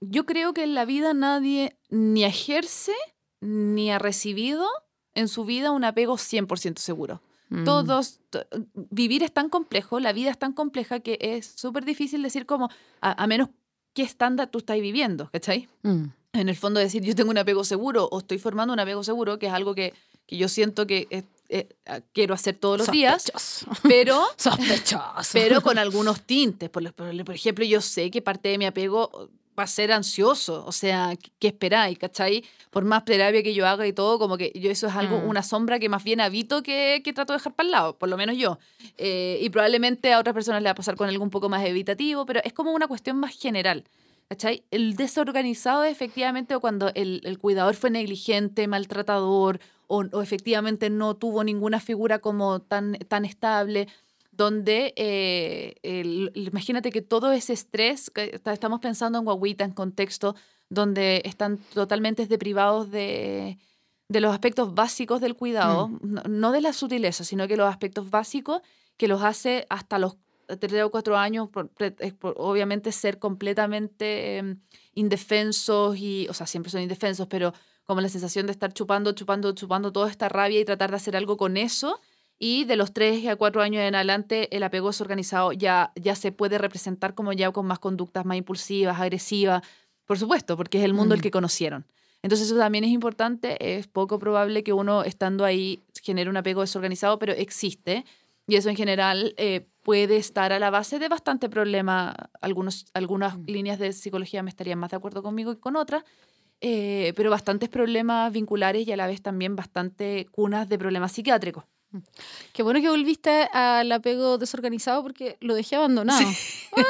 yo creo que en la vida nadie ni ejerce ni ha recibido en su vida un apego 100% seguro. Mm. Todos, to- vivir es tan complejo, la vida es tan compleja que es súper difícil decir como, a, a menos qué estándar tú estás viviendo, ¿cachai? Mm. En el fondo decir yo tengo un apego seguro o estoy formando un apego seguro, que es algo que, que yo siento que es- es- ah, quiero hacer todos los días, Sospechoso. pero, (laughs) Sospechoso. pero con algunos tintes. Por, por- ejemplo, yo sé que parte de mi apego va a ser ansioso, o sea, ¿qué- ¿qué esperáis? ¿Cachai? Por más terapia que yo haga y todo, como que yo eso es algo, Mm. una sombra que más bien habito que, que trato de dejar para el lado, por lo menos yo. Eh, y probablemente a otras personas le va a pasar con algo un poco más evitativo, pero es como una cuestión más general. ¿Cachai? El desorganizado es efectivamente o cuando el, el cuidador fue negligente, maltratador, o, o efectivamente no tuvo ninguna figura como tan, tan estable, donde eh, el- imagínate que todo ese estrés, que estamos pensando en guaguita en contexto donde están totalmente deprivados de, de los aspectos básicos del cuidado, no, no de la sutileza, sino que los aspectos básicos que los hace hasta los tres o cuatro años, por- obviamente ser completamente eh, indefensos y, o sea, siempre son indefensos, pero como la sensación de estar chupando, chupando, chupando toda esta rabia y tratar de hacer algo con eso. Y de los tres a cuatro años en adelante, el apego desorganizado ya, ya se puede representar como ya con más conductas más impulsivas, agresivas, por supuesto, porque es el mundo el Mm. que conocieron. Entonces eso también es importante, es poco probable que uno estando ahí genere un apego desorganizado, pero existe. Y eso en general eh, puede estar a la base de bastante problema. Algunos, algunas Mm. líneas de psicología me estarían más de acuerdo conmigo que con otras, eh, pero bastantes problemas vinculares y a la vez también bastante cunas de problemas psiquiátricos. Qué bueno que volviste al apego desorganizado porque lo dejé abandonado. Ah,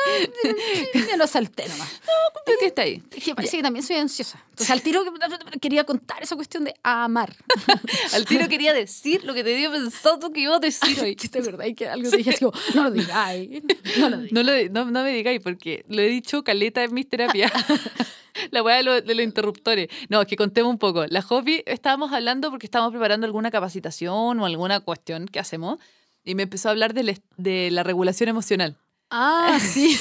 ya lo salté nomás. (laughs) ¿Por qué está ahí? Dije, parece que también soy ansiosa. Entonces al tiro que- quería contar esa cuestión de amar. (laughs) Al tiro quería decir lo que te dio pensado que iba a decir hoy. (laughs) ¿Qué te acordás? Que algo te dije así como, no lo digáis. No lo digáis. No, no, no me digáis, porque lo he dicho caleta en mis terapias. La weá de, lo- de los interruptores. No, es que contemos un poco. La Jopi, estábamos hablando porque estábamos preparando alguna capacitación o alguna cuestión que hacemos. Y me empezó a hablar de, la regulación emocional. Ah, sí.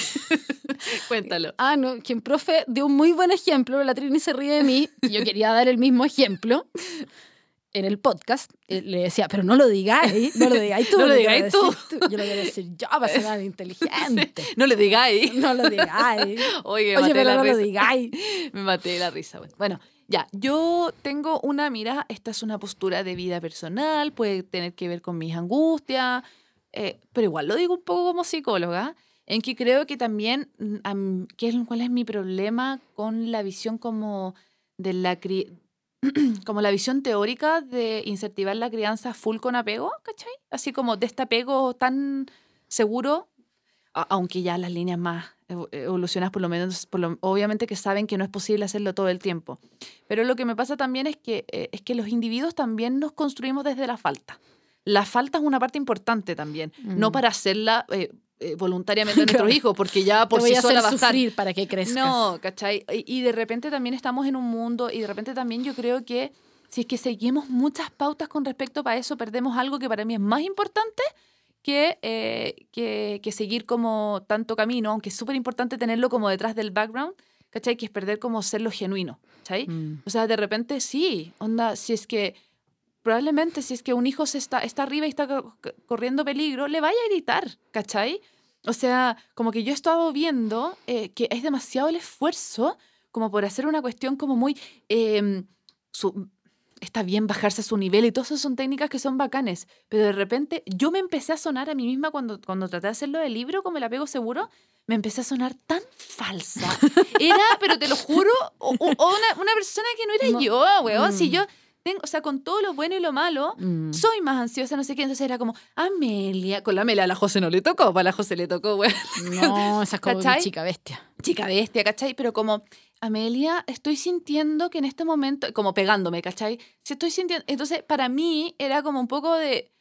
(laughs) Cuéntalo. Ah, no, quien profe dio un muy buen ejemplo, la Trini se ríe de mí, y yo quería dar el mismo ejemplo en el podcast. Eh, Le decía, pero no lo digáis, no lo digáis tú. (laughs) No lo digáis tú. decir Yo lo quiero decir yo para sonar (laughs) inteligente. No le digáis. No lo digáis. (laughs) Oye, Oye, pero no lo risa. digáis. Me maté la risa. Bueno, Bueno, ya, yo tengo una, mira, esta es una postura de vida personal, puede tener que ver con mis angustias, eh, pero igual lo digo un poco como psicóloga, en que creo que también, mm, ¿qué es, ¿cuál es mi problema con la visión como de la cri- (clears throat) como la visión teórica de incentivar la crianza full con apego, ¿cachai? Así como de este apego tan seguro, aunque ya las líneas más evo- evolucionadas por lo menos, por lo- obviamente que saben que no es posible hacerlo todo el tiempo. Pero lo que me pasa también es que, eh, es que los individuos también nos construimos desde la falta. La falta es una parte importante también, no Mm. para hacerla eh, eh, voluntariamente a (laughs) nuestros hijos, porque ya por Te voy sí a hacer va estar. para que crezcas. No, ¿cachai? Y, y de repente también estamos en un mundo y de repente también yo creo que si es que seguimos muchas pautas con respecto para eso, perdemos algo que para mí es más importante que, eh, que, que seguir como tanto camino, aunque es súper importante tenerlo como detrás del background, ¿cachai? Que es perder como ser lo genuino, ¿cachai? Mm. O sea, de repente sí, onda, si es que probablemente si es que un hijo se está, está arriba y está co- co- corriendo peligro, le vaya a gritar, ¿cachai? O sea, como que yo he estado viendo eh, que es demasiado el esfuerzo como por hacer una cuestión como muy... em, su- está bien bajarse a su nivel y todas esas son técnicas que son bacanes. Pero de repente yo me empecé a sonar a mí misma cuando, cuando traté de hacerlo del libro con el apego seguro, me empecé a sonar tan falsa. (laughs) Era, pero te lo juro, o, una, una, persona que no era yo, weón. Si mm. yo tengo, o sea, con todo lo bueno y lo malo, mm. soy más ansiosa, no sé qué. Entonces era como, Amelia, con la Amelia a la José no le tocó, para la José le tocó, güey. No, (laughs) esa es como chica bestia. Chica bestia, ¿cachai? Pero como, Amelia, estoy sintiendo que en este momento, como pegándome, ¿cachai? Si estoy sintiendo, entonces para mí era como un poco de,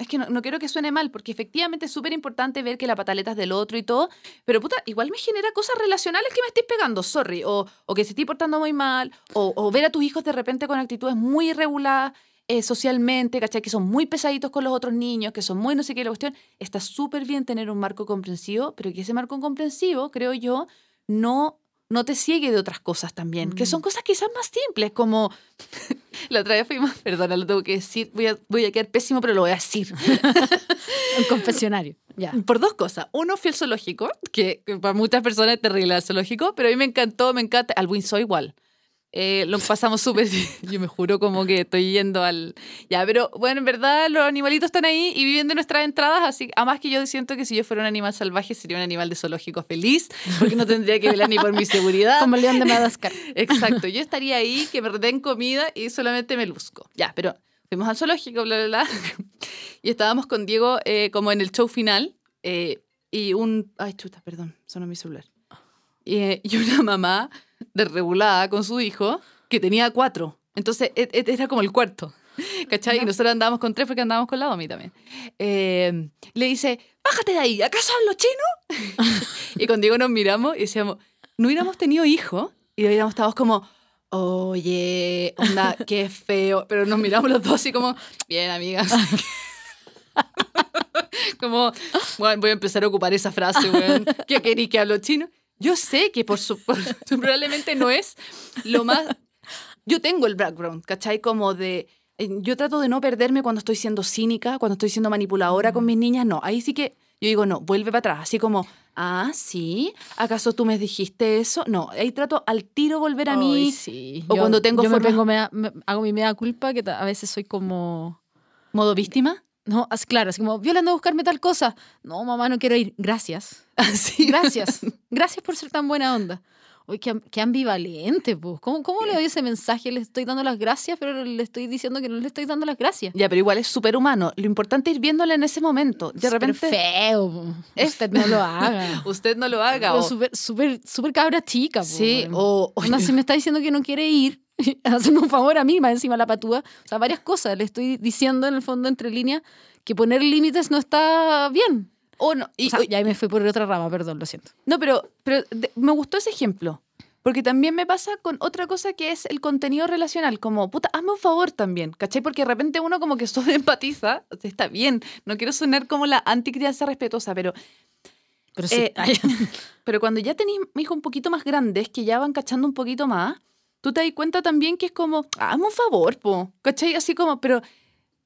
es que no, quiero que suene mal, porque efectivamente es súper importante ver que la pataleta es del otro y todo, pero puta, igual me genera cosas relacionales que me estés pegando, sorry, o, o que se estoy portando muy mal, o, ver a tus hijos de repente con actitudes muy irregulares eh, socialmente, ¿cachai? Que son muy pesaditos con los otros niños, que son muy no sé qué, la cuestión, está súper bien tener un marco comprensivo, pero que ese marco comprensivo, creo yo, no no te ciegue de otras cosas también, que son mm. cosas quizás más simples, como (laughs) la otra vez fuimos, perdona, lo tengo que decir, voy a, voy a quedar pésimo, pero lo voy a decir. (laughs) Un confesionario, ya. Por dos cosas. Uno, fui al zoológico, que, para muchas personas es terrible el zoológico, pero a mí me encantó, me encanta, al Windsor igual. Eh, lo pasamos súper bien. (laughs) Yo me juro como que estoy yendo al... Ya, pero bueno, en verdad los animalitos están ahí y viviendo nuestras entradas, así además que yo siento que si yo fuera un animal salvaje sería un animal de zoológico feliz, porque no tendría que velar ni por mi seguridad. Como el león de Madagascar. (laughs) Exacto, yo estaría ahí, que me den comida y solamente me luzco. Ya, pero fuimos al zoológico, bla, bla, bla. (laughs) Y estábamos con Diego eh, como en el show final eh, y un... Ay, chuta, perdón, sonó mi celular. Y una (laughs) mamá desregulada con su hijo que tenía cuatro. Entonces e, e, era como el cuarto. ¿Cachai? Y nosotros andábamos con tres porque andábamos con la Domi también. Eh, le dice, bájate de ahí, ¿acaso hablo chino? (laughs) y con Diego nos miramos y decíamos, no hubiéramos tenido hijo y hubiéramos estado como, oye, onda, (laughs) qué feo. Pero nos miramos los dos así como, bien, amigas. como, bueno, voy a empezar a ocupar esa frase, weón. ¿Qué querí que hablo chino? Yo sé que por supuesto (laughs) probablemente no es lo más... Yo tengo el background, ¿cachai? Como de... Eh, yo trato de no perderme cuando estoy siendo cínica, cuando estoy siendo manipuladora con mis niñas. No, ahí sí que yo digo, no, vuelve para atrás. Así como, ah, sí, ¿acaso tú me dijiste eso? No, ahí trato al tiro volver a mí. sí. O cuando tengo yo me, hago mi media culpa, que a veces soy como... ¿Modo víctima? No, claro, así como, violando a buscarme tal cosa. No, mamá, no quiero ir. Gracias. (laughs) Así. Gracias. (laughs) Gracias por ser tan buena onda. Uy, qué, ambivalente, pues. ¿Cómo, ¿Cómo, le doy ese mensaje? Le estoy dando las gracias, pero le estoy diciendo que no le estoy dando las gracias. Ya, pero igual es súper humano. Lo importante es ir viéndole en ese momento. De repente. feo. Usted no lo (laughs) haga. Usted no lo haga. O súper, súper, súper cabra chica. Sí, o. o... si me está diciendo que no quiere ir, (laughs) hazme un favor a mí, más encima la patúa. O sea, varias cosas. Le estoy diciendo en el fondo, entre líneas, que poner límites no está bien. O no. Y, ya ahí me fui por otra rama, perdón, lo siento. No, pero, pero me gustó ese ejemplo. Porque también me pasa con otra cosa que es el contenido relacional, como, puta, hazme un favor también, ¿cachai? Porque de repente uno como que (laughs) sobreempatiza, o sea, está bien, no quiero sonar como la anticrianza respetuosa, pero... Pero sí. Eh, (laughs) pero cuando ya tenéis hijos un poquito más grandes, que ya van cachando un poquito más, tú te das cuenta también que es como, hazme un favor, po, ¿cachai? Así como, pero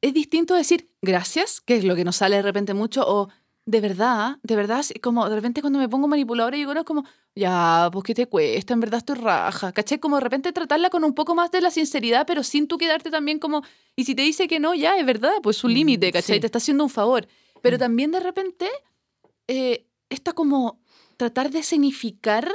es distinto decir gracias, que es lo que nos sale de repente mucho, o de verdad, de verdad, como de repente cuando me pongo manipuladora, digo, no es como, ya, pues qué te cuesta, en verdad estoy raja, ¿cachai? Como de repente tratarla con un poco más de la sinceridad, pero sin tú quedarte también como, y si te dice que no, ya, es verdad, pues su mm, límite, ¿cachai? Te está haciendo un favor. Pero mm. también de repente, eh, está como tratar de significar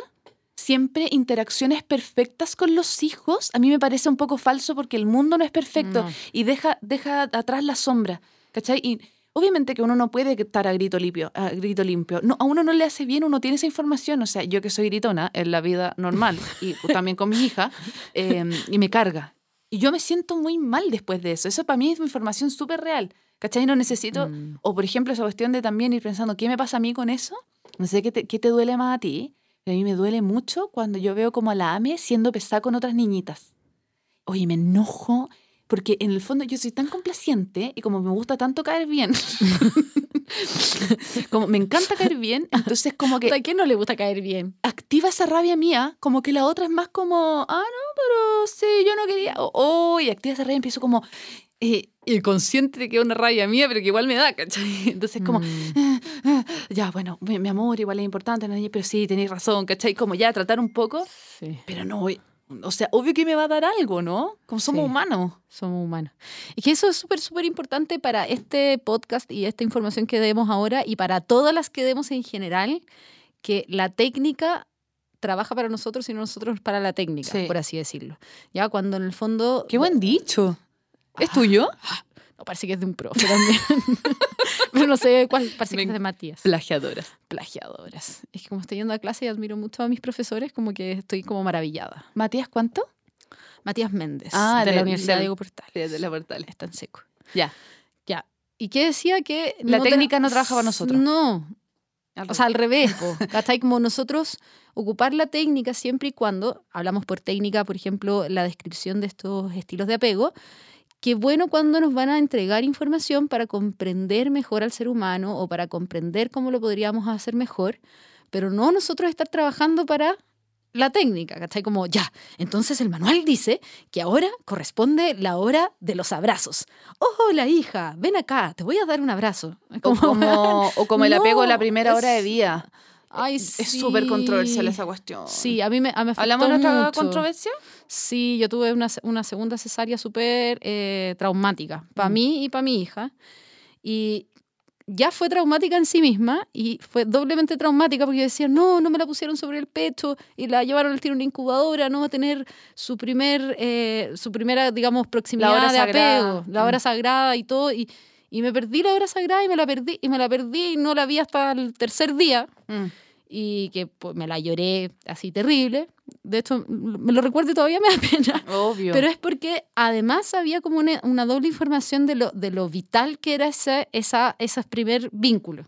siempre interacciones perfectas con los hijos, a mí me parece un poco falso porque el mundo no es perfecto y deja, deja atrás la sombra, ¿cachai? Y obviamente que uno no puede estar a grito limpio, a grito limpio. No, a uno no le hace bien, uno tiene esa información, o sea, yo que soy gritona en la vida normal y (laughs) también con mi hija, em, y me carga. Y yo me siento muy mal después de eso. Eso para mí es información súper real. ¿Cachai? No necesito, mm. o por ejemplo, esa cuestión de también ir pensando, ¿qué me pasa a mí con eso? No sé qué te, qué te duele más a ti a mí me duele mucho cuando yo veo como a la AME siendo pesada con otras niñitas. Oye, me enojo porque en el fondo yo soy tan complaciente y como me gusta tanto caer bien, (laughs) como me encanta caer bien, entonces como que... ¿A quién no le gusta caer bien? Activa esa rabia mía, como que la otra es más como, ah, no, pero sí, yo no quería, oh, y activa esa rabia y empiezo como, eh, y consciente de que es una rabia mía, pero que igual me da, ¿cachai? (laughs) Entonces, como, mm. Ah, (laughs) ah, ya, bueno, mi, amor igual es importante, pero sí, tenéis razón, ¿cachai? Como ya tratar un poco, pero no, o sea, obvio que me va a dar algo, ¿no? Como somos Sí. humanos. Somos humanos. Y que eso es súper, súper importante para este podcast y esta información que demos ahora y para todas las que demos en general, que la técnica trabaja para nosotros y no nosotros para la técnica, Sí. por así decirlo. Ya cuando en el fondo... Qué buen dicho. ¿Es tuyo? (laughs) No, parece que es de un profe también. (laughs) Pero no sé cuál, parece que es de Matías. Plagiadoras. Plagiadoras. Es que como estoy yendo a clase y admiro mucho a mis profesores, como que estoy como maravillada. Matías, ¿cuánto? Matías Méndez, Ah, de, de- la Universidad del- Diego Portales. De la portal. Está en seco. Ya. Ya. ¿Y qué decía que... La te- técnica no trabaja para nosotros. No. O sea, al revés, (laughs) ¿cachai? Como nosotros ocupar la técnica siempre y cuando, hablamos por técnica, por ejemplo, la descripción de estos estilos de apego, qué bueno cuando nos van a entregar información para comprender mejor al ser humano o para comprender cómo lo podríamos hacer mejor, pero no nosotros estar trabajando para la técnica, ¿cachai? Como ya, entonces el manual dice que ahora corresponde la hora de los abrazos. ¡Oh, la hija! Ven acá, te voy a dar un abrazo. O, como, (laughs) o como el apego a la primera hora de vida. Ay, Es súper sí. controversial esa cuestión. Sí, a mí me, a me ¿Hablamos de nuestra controversia? Sí, yo tuve una, una segunda cesárea súper eh, traumática, para Mm. mí y para mi hija. Y ya fue traumática en sí misma y fue doblemente traumática porque yo decía, no, no me la pusieron sobre el pecho y la llevaron al tiro una incubadora, no va a tener su primer, eh, su primera, digamos, proximidad de sagrada. apego, la hora Mm. sagrada y todo. Y, y me perdí la hora sagrada y me la perdí y me la perdí y no la vi hasta el tercer día Mm. y que pues, me la lloré así terrible. De hecho, me lo recuerdo y todavía me da pena. Obvio. Pero es porque además había como una, una doble información de lo, de lo vital que era ese, esa, ese primer vínculo.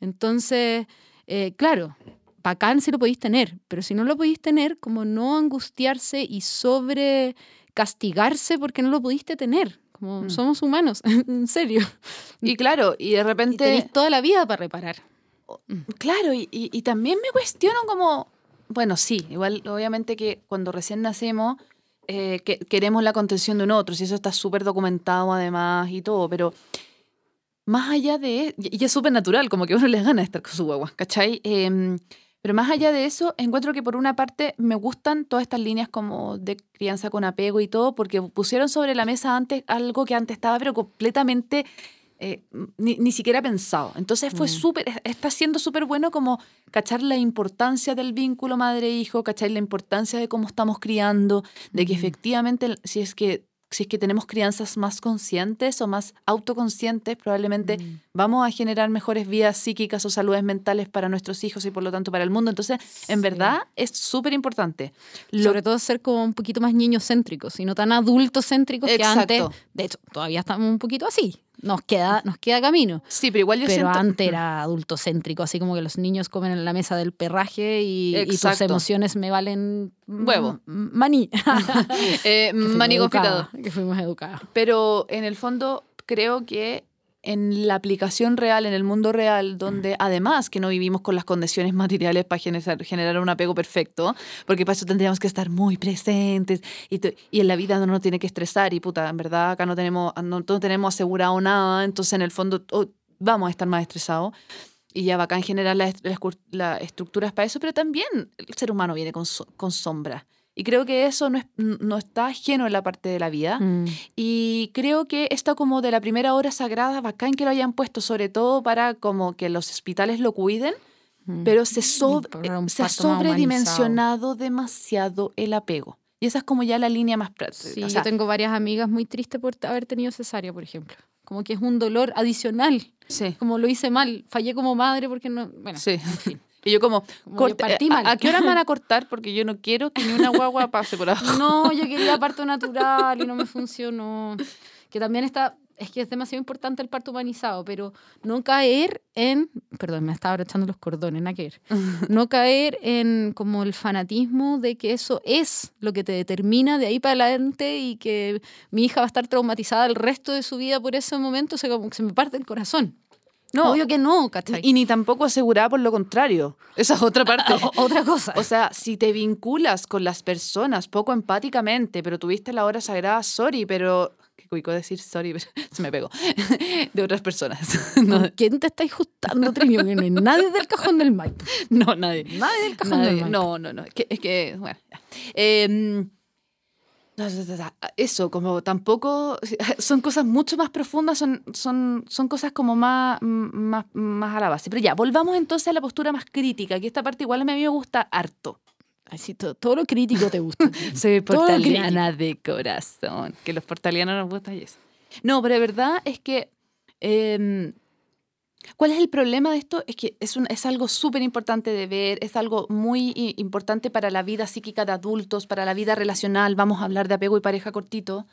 Entonces, eh, claro, bacán si lo podéis tener, pero si no lo podéis tener, como no angustiarse y sobre castigarse porque no lo pudiste tener. Como Mm. somos humanos, (laughs) en serio. y claro, y de Y repente... tenéis toda la vida para reparar. Claro, y, y- y también me cuestiono como, bueno, sí, igual obviamente que cuando recién nacemos eh, que, queremos la contención de un otro, y eso está súper documentado además y todo, pero más allá de, y y es súper natural, como que a uno (laughs) les gana estar con su guagua, ¿cachai? Em, pero más allá de eso, encuentro que por una parte me gustan todas estas líneas como de crianza con apego y todo, porque pusieron sobre la mesa antes algo que antes estaba, pero completamente eh, ni, ni siquiera pensado. Entonces fue Mm. súper, es- está siendo súper bueno como cachar la importancia del vínculo madre-hijo, cachar la importancia de cómo estamos criando, de que Mm. efectivamente si es que si es que tenemos crianzas más conscientes o más autoconscientes, probablemente Mm. vamos a generar mejores vidas psíquicas o saludes mentales para nuestros hijos y por lo tanto para el mundo. Entonces, en Sí. verdad es súper importante. Lo- Sobre todo ser como un poquito más niños céntricos y no tan adultos céntricos que antes. De hecho, todavía estamos un poquito así. Nos queda, nos queda camino. sí, pero igual yo Pero siento... antes era adultocéntrico, así como que los niños comen en la mesa del perraje y, y tus emociones me valen mm, Huevo. m- maní. (laughs) (laughs) Eh, maní confitado. Que fuimos educados. Pero en el fondo creo que en la aplicación real, en el mundo real, donde además que no vivimos con las condiciones materiales para generar, generar un apego perfecto, porque para eso tendríamos que estar muy presentes y, y en la vida uno no tiene que estresar y puta, en verdad acá no tenemos, no, no tenemos asegurado nada, entonces en el fondo oh, vamos a estar más estresados. Y ya bacán generar las cur- las estructuras para eso, pero también el ser humano viene con, so- con sombras. Y creo que eso no, es, no está ajeno en la parte de la vida. Mm. Y creo que esto como de la primera hora sagrada, bacán que lo hayan puesto, sobre todo para como que los hospitales lo cuiden, Mm. pero se, sobre- se ha sobredimensionado demasiado el apego. Y esa es como ya la línea más práctica. Sí, o sea, yo tengo varias amigas muy tristes por haber tenido cesárea, por ejemplo. Como que es un dolor adicional. sí, Como lo hice mal, fallé como madre porque no. Bueno, sí. (laughs) Y yo como, que partí ¿a- mal. ¿a, qué hora me van a (laughs) cortar? Porque yo no quiero que ni una guagua pase por abajo. No, yo (laughs) quería parto natural y no me funcionó. Que también está, es que es demasiado importante el parto humanizado, pero no caer en, perdón, me estaba abrochando los cordones, nada que ver. (laughs) No caer en como el fanatismo de que eso es lo que te determina de ahí para adelante y que mi hija va a estar traumatizada el resto de su vida por ese momento, o sea, como que se me parte el corazón. No, Obvio que no, ¿cachai? y ni tampoco asegurada por lo contrario. Esa es otra parte. (laughs) Otra cosa. O sea, si te vinculas con las personas poco empáticamente, pero tuviste la hora sagrada, sorry, pero que cuico decir sorry, pero (laughs) se me pegó, (laughs) de otras personas. ¿Con quién te? Que no hay nadie del cajón del Maipo. No, nadie. Nadie del cajón del Maipo. No, no, no. Es que, es que bueno. ya. Em, eso, como tampoco, (laughs) son cosas mucho más profundas, son, son, son cosas como más, más, más a la base. Pero ya, volvamos entonces a la postura más crítica, que esta parte igual a mí me gusta harto. Ay, sí, todo, todo lo crítico te gusta. (laughs) Soy portaliana de corazón, que los portalianos nos gusta y eso. No, pero de verdad es que, em, ¿cuál es el problema de esto? Es que es, un, es algo súper importante de ver, es algo muy importante para la vida psíquica de adultos, para la vida relacional. Vamos a hablar de apego y pareja cortito,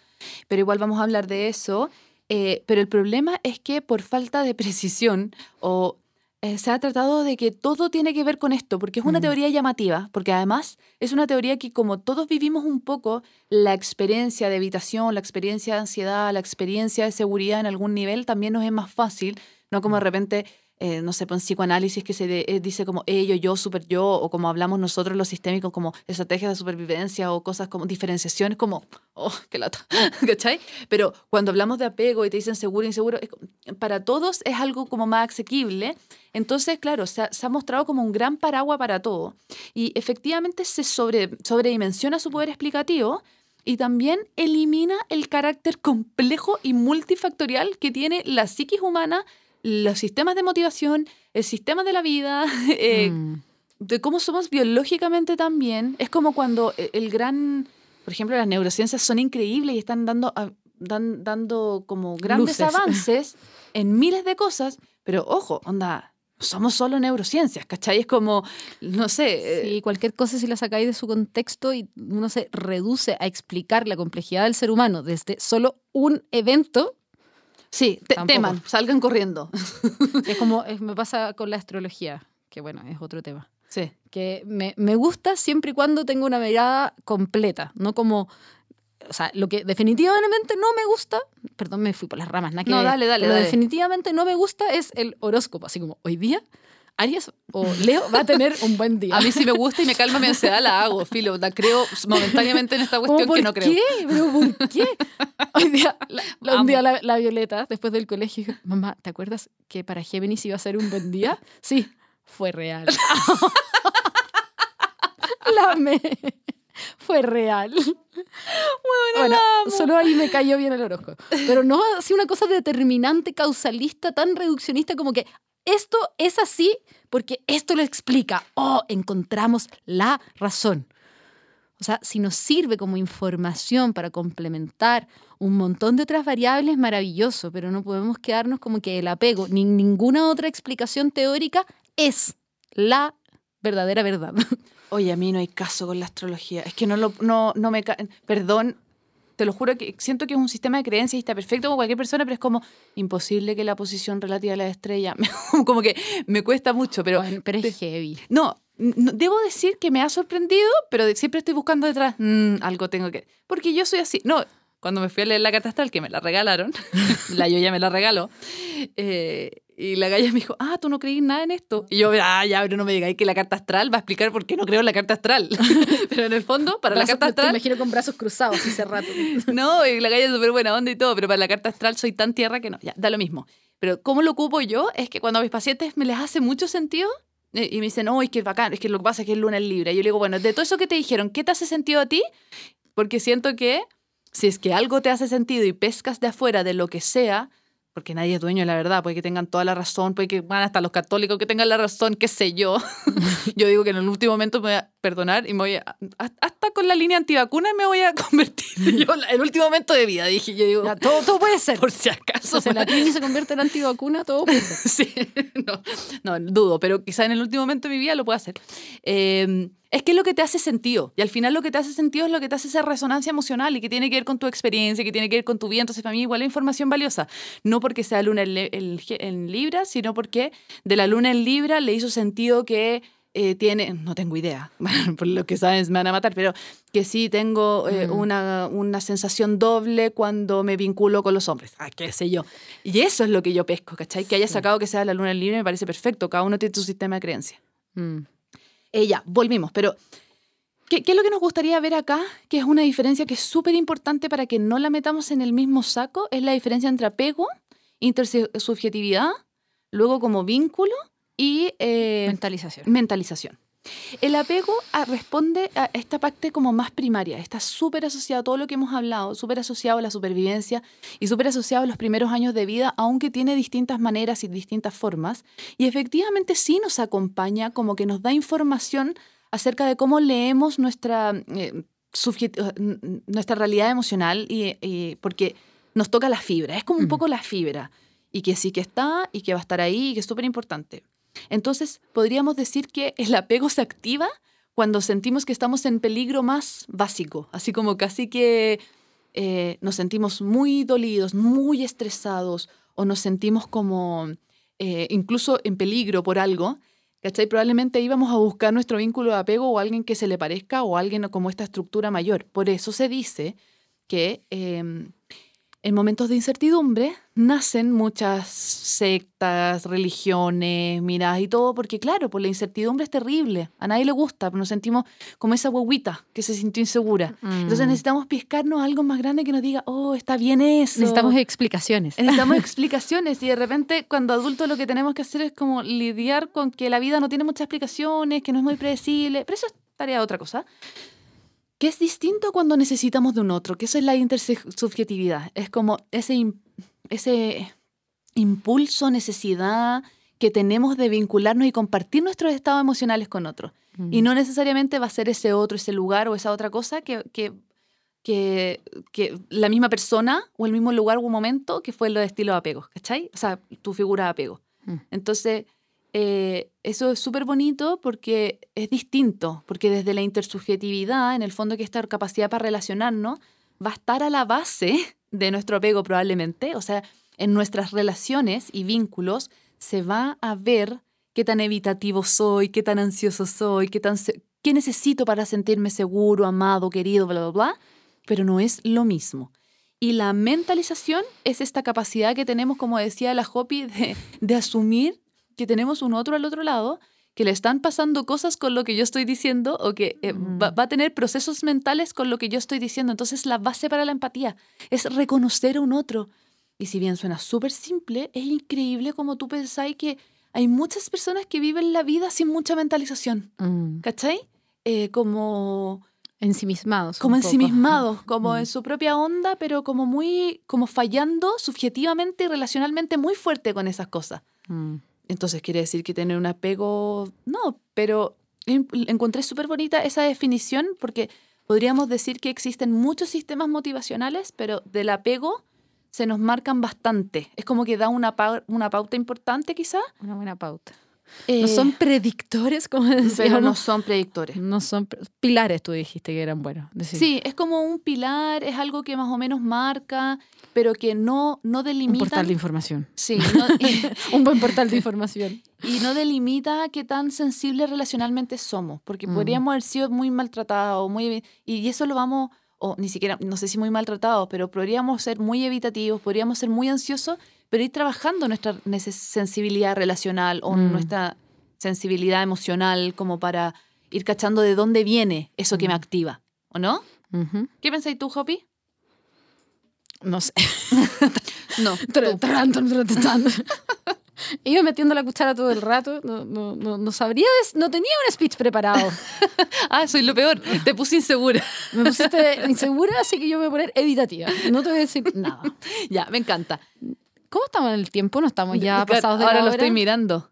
pero igual vamos a hablar de eso. Eh, pero el problema es que por falta de (laughs) precisión o eh, se ha tratado de que todo tiene que ver con esto, porque es una Mm. teoría llamativa, porque además es una teoría que como todos vivimos un poco la experiencia de evitación, la experiencia de ansiedad, la experiencia de seguridad en algún nivel, también nos es más fácil, no como de repente, eh, no sé, pues en psicoanálisis que se de- eh, dice como ello, yo, super yo, o como hablamos nosotros los sistémicos como estrategias de supervivencia o cosas como diferenciaciones, como, oh, qué lata, (laughs) ¿cachai? Pero cuando hablamos de apego y te dicen seguro, inseguro, es para todos es algo como más asequible. Entonces, claro, se ha, se ha mostrado como un gran paraguas para todo. Y efectivamente se sobre, sobredimensiona su poder explicativo y también elimina el carácter complejo y multifactorial que tiene la psiquis humana, los sistemas de motivación, el sistema de la vida, (laughs) eh, Mm. de cómo somos biológicamente también. Es como cuando e- el gran, por ejemplo, las neurociencias son increíbles y están dando, dan- dando como grandes Luces. (laughs) avances en miles de cosas, pero ojo, onda, somos solo neurociencias, ¿cachai? Es como, no sé, eh, Sí, cualquier cosa si la sacáis de su contexto y uno se reduce a explicar la complejidad del ser humano desde solo un evento, sí, te- Tampoco. teman, salgan corriendo. (laughs) es como es- me pasa con la astrología, que bueno, es otro tema. Sí. que me, me gusta siempre y cuando tengo una mirada completa, no como, o sea, lo que definitivamente no me gusta, perdón, me fui por las ramas, nada que No, dale, dale, Lo dale. definitivamente no me gusta es el horóscopo, así como hoy día Aries o (laughs) Leo va a tener un buen día. A mí sí me gusta y me calma mi ansiedad, la hago, filo. La creo momentáneamente en esta cuestión ¿Por que no creo. qué? ¿Pero por qué? Hoy día, la, (laughs) la- un día la, la Violeta, después del colegio, dijo, mamá, ¿te acuerdas que para Géminis iba a ser un buen día? (laughs) Sí, fue real. la amé. Fue real. Bueno, solo ahí me cayó bien el horóscopo. Pero no así una cosa determinante, causalista, tan reduccionista como que esto es así porque esto lo explica. Oh, encontramos la razón. O sea, si nos sirve como información para complementar un montón de otras variables, maravilloso, pero no podemos quedarnos como que el apego ni ninguna otra explicación teórica es la verdadera verdad. (laughs) Oye, a mí no hay caso con la astrología. Es que no, lo, no, no me... Perdón, te lo juro que siento que es un sistema de creencias y está perfecto con cualquier persona, pero es como imposible que la posición relativa a la estrella... (laughs) como que me cuesta mucho, pero... Bueno, pero es heavy. No, no, debo decir que me ha sorprendido, pero siempre estoy buscando detrás, "Mm, algo tengo que... Porque yo soy así. No, cuando me fui a leer la carta astral, que me la regalaron, (laughs) la yo ya me la regaló, eh, y la galla me dijo, ah, tú no creís nada en esto. Y yo, ah, ya, pero no me digáis que la carta astral va a explicar por qué no creo en la carta astral. (laughs) pero en el fondo, para la Brazos- carta Te astral... imagino con brazos cruzados hace rato. (laughs) No, y la galla es súper buena onda y todo, pero para la carta astral soy tan tierra que no, ya, da lo mismo. Pero cómo lo ocupo yo es que cuando a mis pacientes me les hace mucho sentido eh, y me dicen, oh, es que es bacán, es que lo que pasa es que es luna en Libra. Y yo le digo, bueno, de todo eso que te dijeron, ¿qué te hace sentido a ti? Porque siento que si es que algo te hace sentido y pescas de afuera de lo que sea, porque nadie es dueño de la verdad, puede que tengan toda la razón, puede que van hasta los católicos que tengan la razón, qué sé yo. (laughs) yo digo que en el último momento me perdonar y me voy a, hasta con la línea antivacuna me voy a (laughs) convertir. Yo en el último momento de vida dije, yo digo, Ya, todo, todo puede ser. por si acaso. O sea, la Trini se convierte en antivacuna, todo puede ser. (laughs) Sí, no, no, dudo, pero quizá en el último momento de mi vida lo pueda hacer. Eh, es que es lo que te hace sentido. Y al final lo que te hace sentido es lo que te hace esa resonancia emocional y que tiene que ver con tu experiencia, que tiene que ver con tu vida. Entonces, para mí, igual es información valiosa. No porque sea luna en, en- en Libra, sino porque de la luna en Libra le hizo sentido que eh, tiene, no tengo idea, (laughs) por lo que saben me van a matar, pero que sí tengo eh, Mm. una, una sensación doble cuando me vinculo con los hombres. Ah, qué sé yo. Y eso es lo que yo pesco, ¿cachai? Que haya sacado que sea la luna en Libra me parece perfecto. Cada uno tiene su sistema de creencias. Mm. Eh, ya, volvimos, pero ¿Qué, ¿Qué, es lo que nos gustaría ver acá? Que es una diferencia que es súper importante para que no la metamos en el mismo saco, es la diferencia entre apego, intersubjetividad, luego como vínculo y eh, mentalización. mentalización. El apego ah, responde a esta parte como más primaria, está súper asociado a todo lo que hemos hablado, súper asociado a la supervivencia y súper asociado a los primeros años de vida, aunque tiene distintas maneras y distintas formas. Y efectivamente sí nos acompaña, como que nos da información acerca de cómo leemos nuestra, eh, nuestra realidad emocional, y, porque nos toca la fibra, es como un poco la fibra, y que sí que está y que va a estar ahí y que es súper importante. Entonces, podríamos decir que el apego se activa cuando sentimos que estamos en peligro más básico, así como casi que eh, nos sentimos muy dolidos, muy estresados o nos sentimos como eh, incluso en peligro por algo, ¿cachai? Probablemente íbamos a buscar nuestro vínculo de apego o alguien que se le parezca o alguien como esta estructura mayor. Por eso se dice que em, en momentos de incertidumbre nacen muchas sectas, religiones, miradas y todo, porque claro, pues la incertidumbre es terrible, a nadie le gusta, nos sentimos como esa huevita que se sintió insegura. Entonces mm. necesitamos piscarnos algo más grande que nos diga, oh, está bien eso. Necesitamos explicaciones. Necesitamos (laughs) explicaciones y de repente cuando adultos lo que tenemos que hacer es como lidiar con que la vida no tiene muchas explicaciones, que no es muy predecible, pero eso es tarea de otra cosa que es distinto cuando necesitamos de un otro, que eso es la intersubjetividad. Es como ese, ese impulso, necesidad que tenemos de vincularnos y compartir nuestros estados emocionales con otros. Y no necesariamente va a ser ese otro, ese lugar o esa otra cosa que, que, que, que, la misma persona o el mismo lugar o momento que fue lo de estilo de apego, ¿cachai? O sea, tu figura de apego. Entonces, eh, eso es súper bonito porque es distinto, porque desde la intersubjetividad, en el fondo que esta capacidad para relacionarnos va a estar a la base (laughs) de nuestro apego probablemente, o sea, en nuestras relaciones y vínculos se va a ver qué tan evitativo soy, qué tan ansioso soy, qué, tan qué necesito para sentirme seguro, amado, querido, bla, bla, bla, pero no es lo mismo. Y la mentalización es esta capacidad que tenemos, como decía la Hopi, de, de asumir que tenemos un otro al otro lado que le están pasando cosas con lo que yo estoy diciendo o que eh, va, a tener procesos mentales con lo que yo estoy diciendo. Entonces la base para la empatía es reconocer a un otro. Y si bien suena súper simple, es increíble como tú pensáis que hay muchas personas que viven la vida sin mucha mentalización. Mm. ¿Cachai? Eh, como... Ensimismados. Como ensimismados, (laughs) como en mm. su propia onda, pero como muy, como fallando subjetivamente y relacionalmente muy fuerte con esas cosas. Entonces quiere decir que tener un apego, no, pero encontré súper bonita esa definición porque podríamos decir que existen muchos sistemas motivacionales, pero del apego se nos marcan bastante. Es como que da una, una pauta importante quizá. Una buena pauta no eh, son predictores, como (laughs) decíamos. Pero no son predictores. No son pilares, tú dijiste que eran buenos. Sí, es como un pilar, es algo que más o menos marca, pero que no, no delimita. Un portal de información. Sí. (laughs) (laughs) un buen portal de información. Y no delimita qué tan sensibles relacionalmente somos, porque mm. podríamos haber sido muy maltratados, muy, y eso lo vamos, o ni siquiera, no sé si muy maltratados, pero podríamos ser muy evitativos, podríamos ser muy ansiosos pero ir trabajando nuestra sensibilidad relacional o mm. nuestra sensibilidad emocional como para ir cachando de dónde viene eso que me mm. activa, ¿o no? ¿Qué pensáis tú, Hopi? No sé. (laughs) no. (laughs) Iba metiendo la cuchara todo el rato, no, no, no, no sabría, no tenía un speech preparado. (laughs) ah, soy lo peor, te puse insegura. (laughs) me pusiste insegura, así que yo me voy a poner evitativa. No te voy a decir nada. ya, me encanta. ¿Cómo estamos en el tiempo? ¿No estamos ya pasados de Ahora la lo estoy mirando.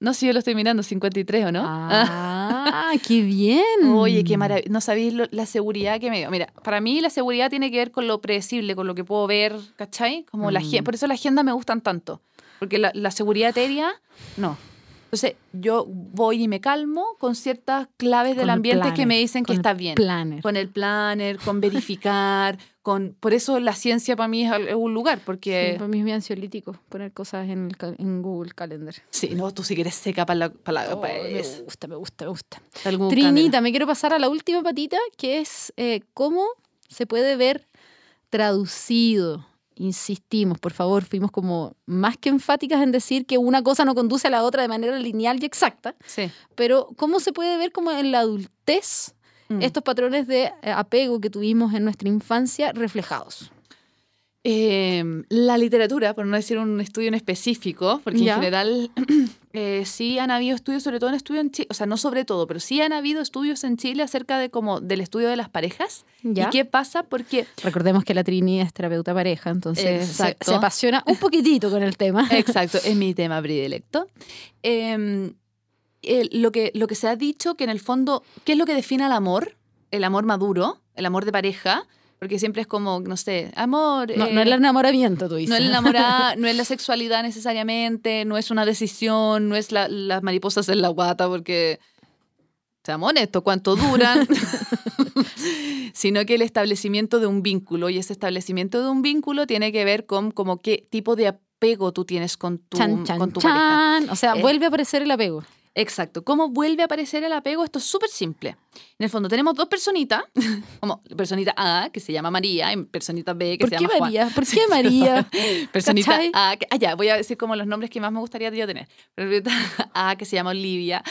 No, sí, yo lo estoy mirando, 53, ¿o no? Ah, qué bien. Oye, qué maravilla. No sabéis la seguridad que me dio. Mira, para mí la seguridad tiene que ver con lo predecible, con lo que puedo ver, ¿cachai? Como la mm. Por eso la agenda me gustan tanto. Porque la, la seguridad etérea, no. Entonces, yo voy y me calmo con ciertas claves del ambiente que me dicen que está bien. Planner. Con el planner, con verificar, (laughs) con... Por eso la ciencia para mí es un lugar, porque... para mí es muy ansiolítico poner cosas en, en, Google Calendar. Sí, no, tú si quieres seca para la... Para oh, me gusta, me gusta, me gusta. Trinita, me quiero pasar a la última patita, que es eh, cómo se puede ver traducido insistimos, por favor, fuimos como más que enfáticas en decir que una cosa no conduce a la otra de manera lineal y exacta. Sí. Pero ¿cómo se puede ver como en la adultez mm. estos patrones de eh, apego que tuvimos en nuestra infancia reflejados? Em, la literatura, por no decir un estudio en específico, porque en general (clears throat) eh, sí han habido estudios, sobre todo en estudios en Chile, o sea, no sobre todo, pero sí han habido estudios en Chile acerca de como del estudio de las parejas. ¿Y qué pasa? Porque... Recordemos que la Trini es terapeuta pareja, entonces se, apasiona un poquitito con el tema. (laughs) Exacto, es mi tema predilecto. Em, lo, que, lo que se ha dicho, que en el fondo, ¿qué es lo que define al amor? El amor maduro, el amor de pareja porque siempre es como, no sé, amor. No, no es el eh, enamoramiento, tú dices. No es, la (laughs) no es la sexualidad necesariamente, no es una decisión, no es la, las mariposas en la guata, porque. Seamos honestos, ¿cuánto duran? (laughs) Sino que el establecimiento de un vínculo, y ese establecimiento de un vínculo tiene que ver con como qué tipo de apego tú tienes con tu, con tu pareja. O sea, eh, vuelve a aparecer el apego. Exacto. ¿Cómo vuelve a aparecer el apego? Esto es súper simple. En el fondo tenemos dos personitas, (laughs) como personita A, que se llama María, y personita B, que se llama María? ¿Por qué (laughs) María? (laughs) personita A, que, ah, ya, voy a decir como los nombres que más me gustaría yo tener. Personita A, que se llama Olivia.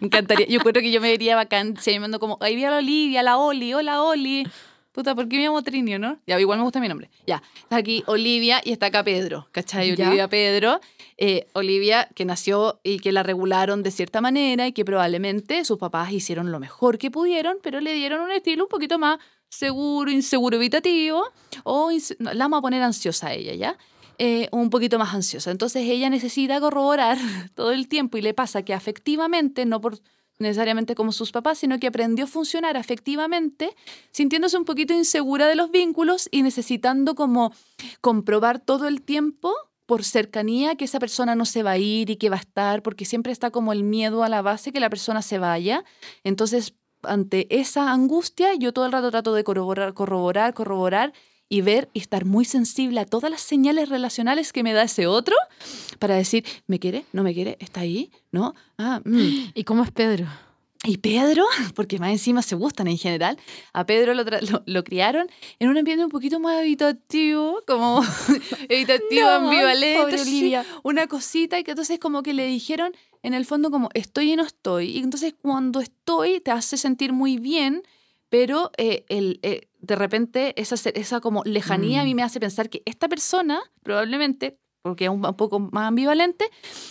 me encantaría. Yo creo que yo me vería bacán se llamando como, ahí vi a la Olivia, la Oli, hola Oli. Puta, ¿por qué me llamo Trinio, no? Ya, igual me gusta mi nombre. Ya, está aquí Olivia y está acá Pedro, ¿cachai? Olivia Pedro. Eh, Olivia, que nació y que la regularon de cierta manera y que probablemente sus papás hicieron lo mejor que pudieron, pero le dieron un estilo un poquito más seguro, inseguro, evitativo, o la vamos a poner ansiosa a ella, ¿ya? Eh, un poquito más ansiosa. Entonces ella necesita corroborar (laughs) todo el tiempo y le pasa que afectivamente, no por necesariamente como sus papás, sino que aprendió a funcionar afectivamente, sintiéndose un poquito insegura de los vínculos y necesitando como comprobar todo el tiempo por cercanía que esa persona no se va a ir y que va a estar, porque siempre está como el miedo a la base que la persona se vaya. Entonces, ante esa angustia, yo todo el rato trato de corroborar, corroborar, corroborar y ver y estar muy sensible a todas las señales relacionales que me da ese otro para decir, ¿me quiere? ¿No me quiere? ¿Está ahí? ¿No? Ah, mm. ¿Y cómo es Pedro? Y Pedro, (laughs) porque más encima se gustan en general, a Pedro lo, lo, criaron en un ambiente un poquito más habitativo, como (laughs) habitativo, ambivalente, una cosita, y que entonces como que le dijeron en el fondo como estoy y no estoy, y entonces cuando estoy te hace sentir muy bien, pero eh, el, eh, de repente esa, esa como lejanía a mí mm. me hace pensar que esta persona, probablemente, porque es un, poco más ambivalente,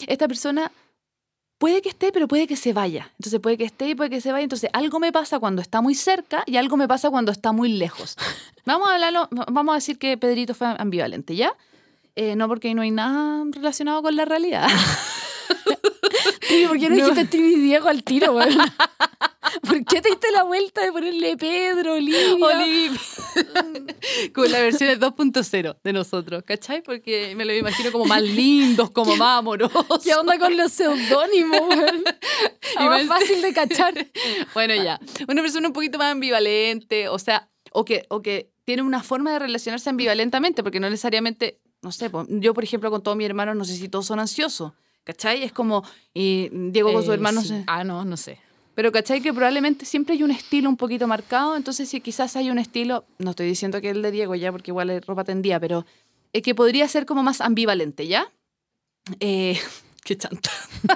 esta persona puede que esté, pero puede que se vaya. Entonces puede que esté y puede que se vaya. Entonces algo me pasa cuando está muy cerca y algo me pasa cuando está muy lejos. (laughs) Vamos a hablarlo, vamos a decir que Pedrito fue ambivalente, ¿ya? Eh, no porque no hay nada relacionado con la realidad. (laughs) (laughs) ¿Por qué no, dijiste Diego al tiro, güey? (laughs) ¿Por qué te diste la vuelta de ponerle Pedro, Olivia? Olivia. (laughs) Con la versión 2.0 de nosotros, ¿cachai? Porque me lo imagino como más lindos, como (laughs) más amorosos. ¿Qué onda con los seudónimos, Y más fácil de cachar. Bueno, ya. Una persona un poquito más ambivalente, o sea, o que, o que tiene una forma de relacionarse ambivalentemente, porque no necesariamente, no sé, yo por ejemplo con todos mis hermanos no sé si todos son ansiosos. ¿Cachai? Es como, y Diego con su eh, hermano... Ah, no, no sé. Pero ¿cachai? Que probablemente siempre hay un estilo un poquito marcado, entonces si quizás hay un estilo, no estoy diciendo que el de Diego ya, porque igual es ropa tendía, pero es que podría ser como más ambivalente, ¿ya? Eh, (laughs) qué chanta. (laughs)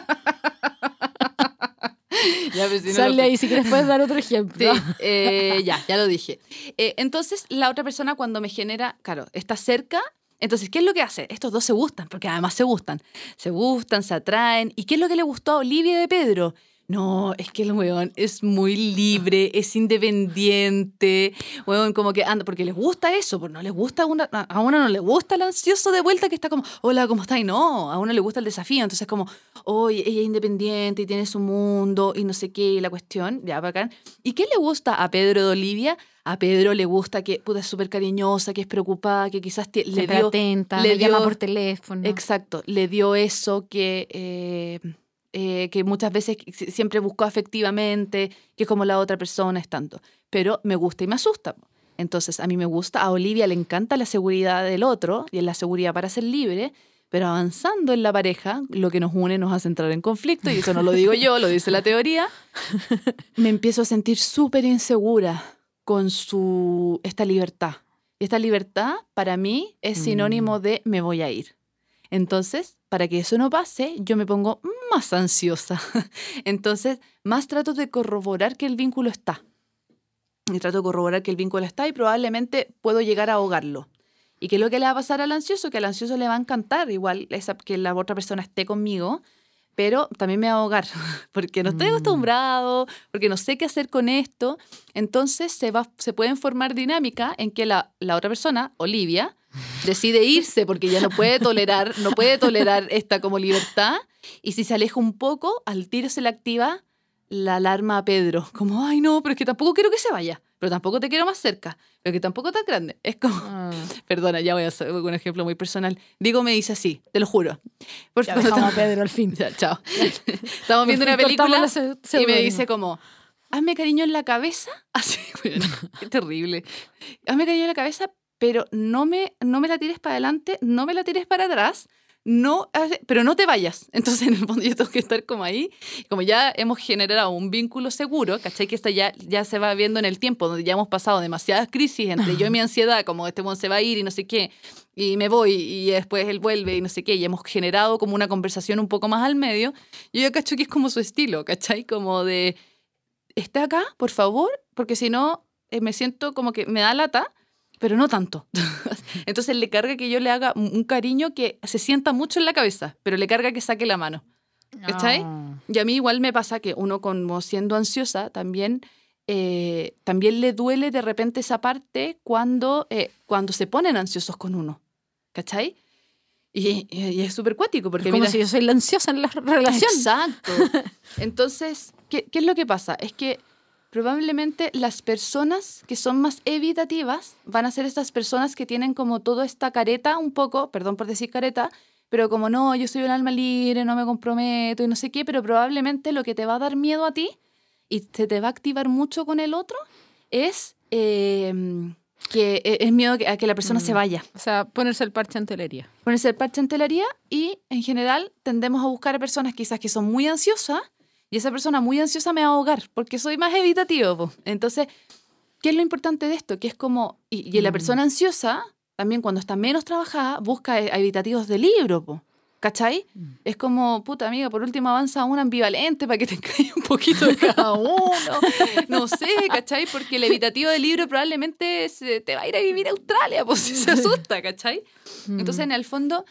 ya, pues, si Sale ahí, si quieres puedes dar otro ejemplo. Sí, eh, ya, ya lo dije. Eh, entonces, la otra persona cuando me genera, claro, está cerca, entonces, ¿qué es lo que hace? Estos dos se gustan, porque además se gustan. Se gustan, se atraen. ¿Y qué es lo que le gustó a Olivia de Pedro? No, es que el weón es muy libre, es independiente, weón, como que anda, porque les gusta eso, porque no les gusta una, a uno no le gusta el ansioso de vuelta que está como, hola, ¿cómo está? Y no, a uno le gusta el desafío, entonces como, oye, ella es independiente y tiene su mundo y no sé qué, y la cuestión, ya, bacán. ¿Y qué le gusta a Pedro de Olivia? A Pedro le gusta que puta, es súper cariñosa, que es preocupada, que quizás le dio... atenta, le llama por teléfono. Exacto, le dio eso que... Eh, eh, que muchas veces siempre busco afectivamente, que como la otra persona es tanto. Pero me gusta y me asusta. Entonces, a mí me gusta, a Olivia le encanta la seguridad del otro y la seguridad para ser libre, pero avanzando en la pareja, lo que nos une nos hace entrar en conflicto, y eso no lo digo (laughs) yo, lo dice la teoría, (laughs) me empiezo a sentir súper insegura con su, esta libertad. Y esta libertad para mí es sinónimo mm. de me voy a ir. Entonces, para que eso no pase, yo me pongo más ansiosa. (laughs) Entonces, más trato de corroborar que el vínculo está. Y trato de corroborar que el vínculo está y probablemente puedo llegar a ahogarlo. ¿Y qué es lo que le va a pasar al ansioso? Que al ansioso le va a encantar igual esa, que la otra persona esté conmigo, pero también me va a ahogar, (laughs) porque no estoy mm. acostumbrado, porque no sé qué hacer con esto. Entonces se, va, se pueden formar dinámicas en que la, la otra persona, Olivia, decide irse porque ya no puede tolerar, no puede tolerar esta como libertad. Y si se aleja un poco, al tiro se le activa la alarma a Pedro. Como, ay no, pero es que tampoco quiero que se vaya pero tampoco te quiero más cerca, pero que tampoco tan grande. Es como, ah. perdona, ya voy a hacer un ejemplo muy personal. Digo, me dice así, te lo juro. Por ya a Pedro al fin. (laughs) Ya, chao. Estamos viendo una película y me dice como, hazme cariño en la cabeza. (laughs) Así, bueno, qué terrible. Hazme cariño en la cabeza, pero no me, no me la tires para adelante, no me la tires para atrás, no, pero no te vayas. (laughs) Entonces, en el fondo, yo tengo que estar como ahí. Como ya hemos generado un vínculo seguro, ¿cachai? Que esto ya, ya se va viendo en el tiempo, donde ya hemos pasado demasiadas crisis entre yo y mi ansiedad, como este mundo se va a ir y no sé qué, y me voy y después él vuelve y no sé qué, y hemos generado como una conversación un poco más al medio. Yo ya cacho que es como su estilo, ¿cachai? Como de, está acá, por favor, porque si no, eh, me siento como que me da lata pero no tanto. (laughs) Entonces le carga que yo le haga un cariño que se sienta mucho en la cabeza, pero le carga que saque la mano. ¿Cachai? Y a mí igual me pasa que uno como siendo ansiosa también, eh, también le duele de repente esa parte cuando, eh, cuando se ponen ansiosos con uno. ¿Cachai? Y, es súper cuático porque... como si yo soy la ansiosa en la (laughs) relación. Exacto. (laughs) Entonces, ¿qué, ¿qué es lo que pasa? Es que probablemente las personas que son más evitativas van a ser estas personas que tienen como toda esta careta un poco, perdón por decir careta, pero como no, yo soy un alma libre, no me comprometo y no sé qué, pero probablemente lo que te va a dar miedo a ti y se te va a activar mucho con el otro es em, que e, es miedo a que la persona se mm. vaya. O sea, ponerse el parche en telería. Ponerse el parche en telería y en general tendemos a buscar a personas quizás que son muy ansiosas y esa persona muy ansiosa me va a ahogar porque soy más evitativo. Entonces, ¿qué es lo importante de esto? Que es como, y, la mm. persona ansiosa, también cuando está menos trabajada, busca e, evitativos de libro, po. ¿Cachai? Mm. Es como, puta amiga, por último avanza una ambivalente para que te (laughs) caiga un poquito de cada (laughs) uno. No sé, ¿cachai? Porque el evitativo del libro probablemente se te va a ir a vivir a Australia, pues si se asusta, ¿cachai? Entonces, mm. en el fondo,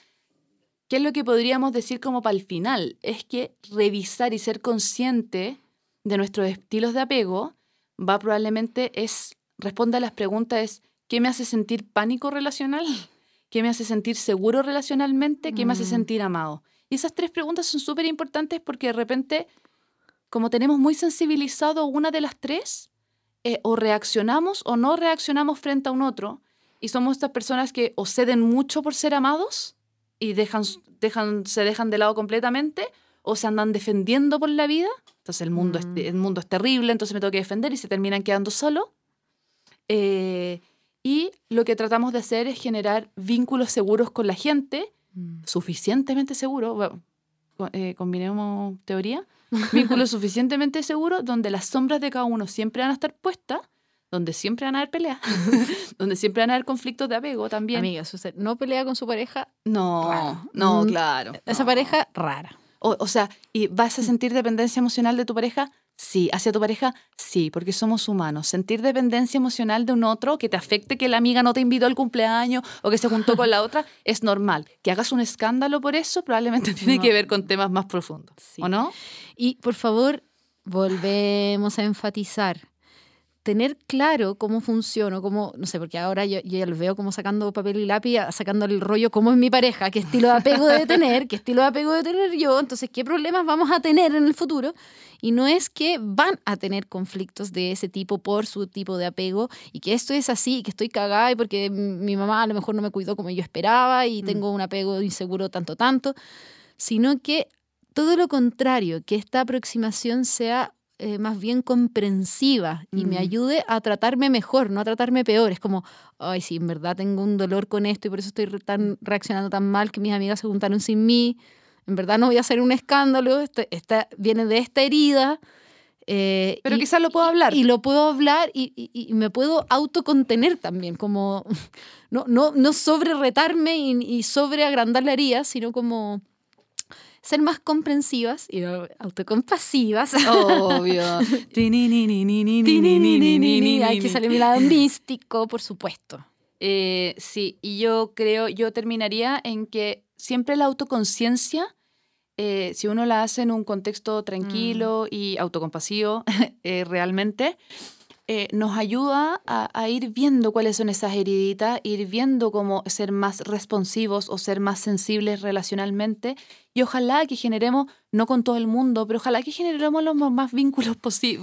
¿Qué es lo que podríamos decir como para el final? Es que revisar y ser consciente de nuestros estilos de apego va probablemente es, responde a las preguntas ¿qué me hace sentir pánico relacional? (laughs) ¿Qué me hace sentir seguro relacionalmente? ¿Qué me hace mm. sentir amado? Y esas tres preguntas son súper importantes porque de repente, como tenemos muy sensibilizado una de las tres, eh, o reaccionamos o no reaccionamos frente a un otro, y somos estas personas que o ceden mucho por ser amados, y dejan, dejan, se dejan de lado completamente o se andan defendiendo por la vida. Entonces el mundo, es, mm. el mundo es terrible, entonces me tengo que defender y se terminan quedando solo. Eh, y lo que tratamos de hacer es generar vínculos seguros con la gente, mm. suficientemente seguros, eh, combinemos teoría, vínculos (laughs) suficientemente seguros donde las sombras de cada uno siempre van a estar puestas donde siempre van a haber peleas, (laughs) donde siempre van a haber conflictos de apego también. Amigas, usted no pelea con su pareja. No, no, mm, claro. Esa pareja rara. O, o, sea, ¿y vas a sentir dependencia emocional de tu pareja? Sí. ¿Hacia tu pareja? Sí, porque somos humanos. Sentir dependencia emocional de un otro que te afecte que la amiga no te invitó al cumpleaños o que se juntó con la otra (laughs) es normal. Que hagas un escándalo por eso probablemente (laughs) tiene que ver con temas más profundos. ¿O no? Y por favor, volvemos a enfatizar tener claro cómo funciona, cómo, no sé, porque ahora yo, ya los veo como sacando papel y lápiz, sacando el rollo cómo es mi pareja, qué estilo de apego debe tener, qué estilo de apego debe tener yo, entonces qué problemas vamos a tener en el futuro. Y no es que van a tener conflictos de ese tipo por su tipo de apego y que esto es así, que estoy cagada y porque mi mamá a lo mejor no me cuidó como yo esperaba y mm. tengo un apego inseguro tanto, tanto, sino que todo lo contrario, que esta aproximación sea eh, más bien comprensiva y me mm. ayude a tratarme mejor, no a tratarme peor. Es como, ay, sí, en verdad tengo un dolor con esto y por eso estoy tan, reaccionando tan mal que mis amigas se juntaron sin mí. En verdad no voy a hacer un escándalo, esta, viene de esta herida. Eh, pero quizás lo puedo hablar. Y, lo puedo hablar y, y, me puedo autocontener también, como (laughs) no, no, no sobre retarme y, sobre agrandar la herida, sino como ser más comprensivas y autocompasivas. Obvio. Hay que salir mi lado místico, por supuesto. Eh, sí, y yo creo, yo terminaría en que siempre la autoconciencia, eh, si uno la hace en un contexto tranquilo mm. y autocompasivo, eh, realmente, eh, nos ayuda a, ir viendo cuáles son esas heriditas, ir viendo cómo ser más responsivos o ser más sensibles relacionalmente y ojalá que generemos, no con todo el mundo, pero ojalá que generemos los más vínculos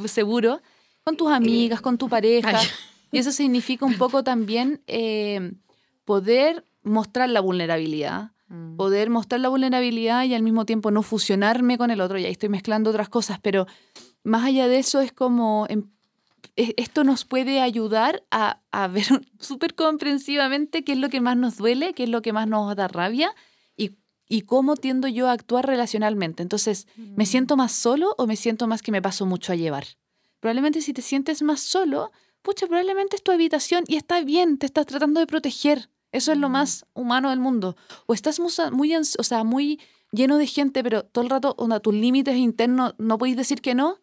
seguros con tus amigas, con tu pareja. Y eso significa un poco también eh, poder mostrar la vulnerabilidad, mm. poder mostrar la vulnerabilidad y al mismo tiempo no fusionarme con el otro. Y ahí estoy mezclando otras cosas, pero más allá de eso es como em, esto nos puede ayudar a, ver (laughs) súper comprensivamente qué es lo que más nos duele, qué es lo que más nos da rabia y, y cómo tiendo yo a actuar relacionalmente. Entonces, ¿me mm. siento más solo o me siento más que me paso mucho a llevar? Probablemente si te sientes más solo, pucha, probablemente es tu habitación y está bien, te estás tratando de proteger. Eso es lo mm. más humano del mundo. O estás muy, o sea, muy lleno de gente, pero todo el rato, tus límites internos, no podéis decir que no.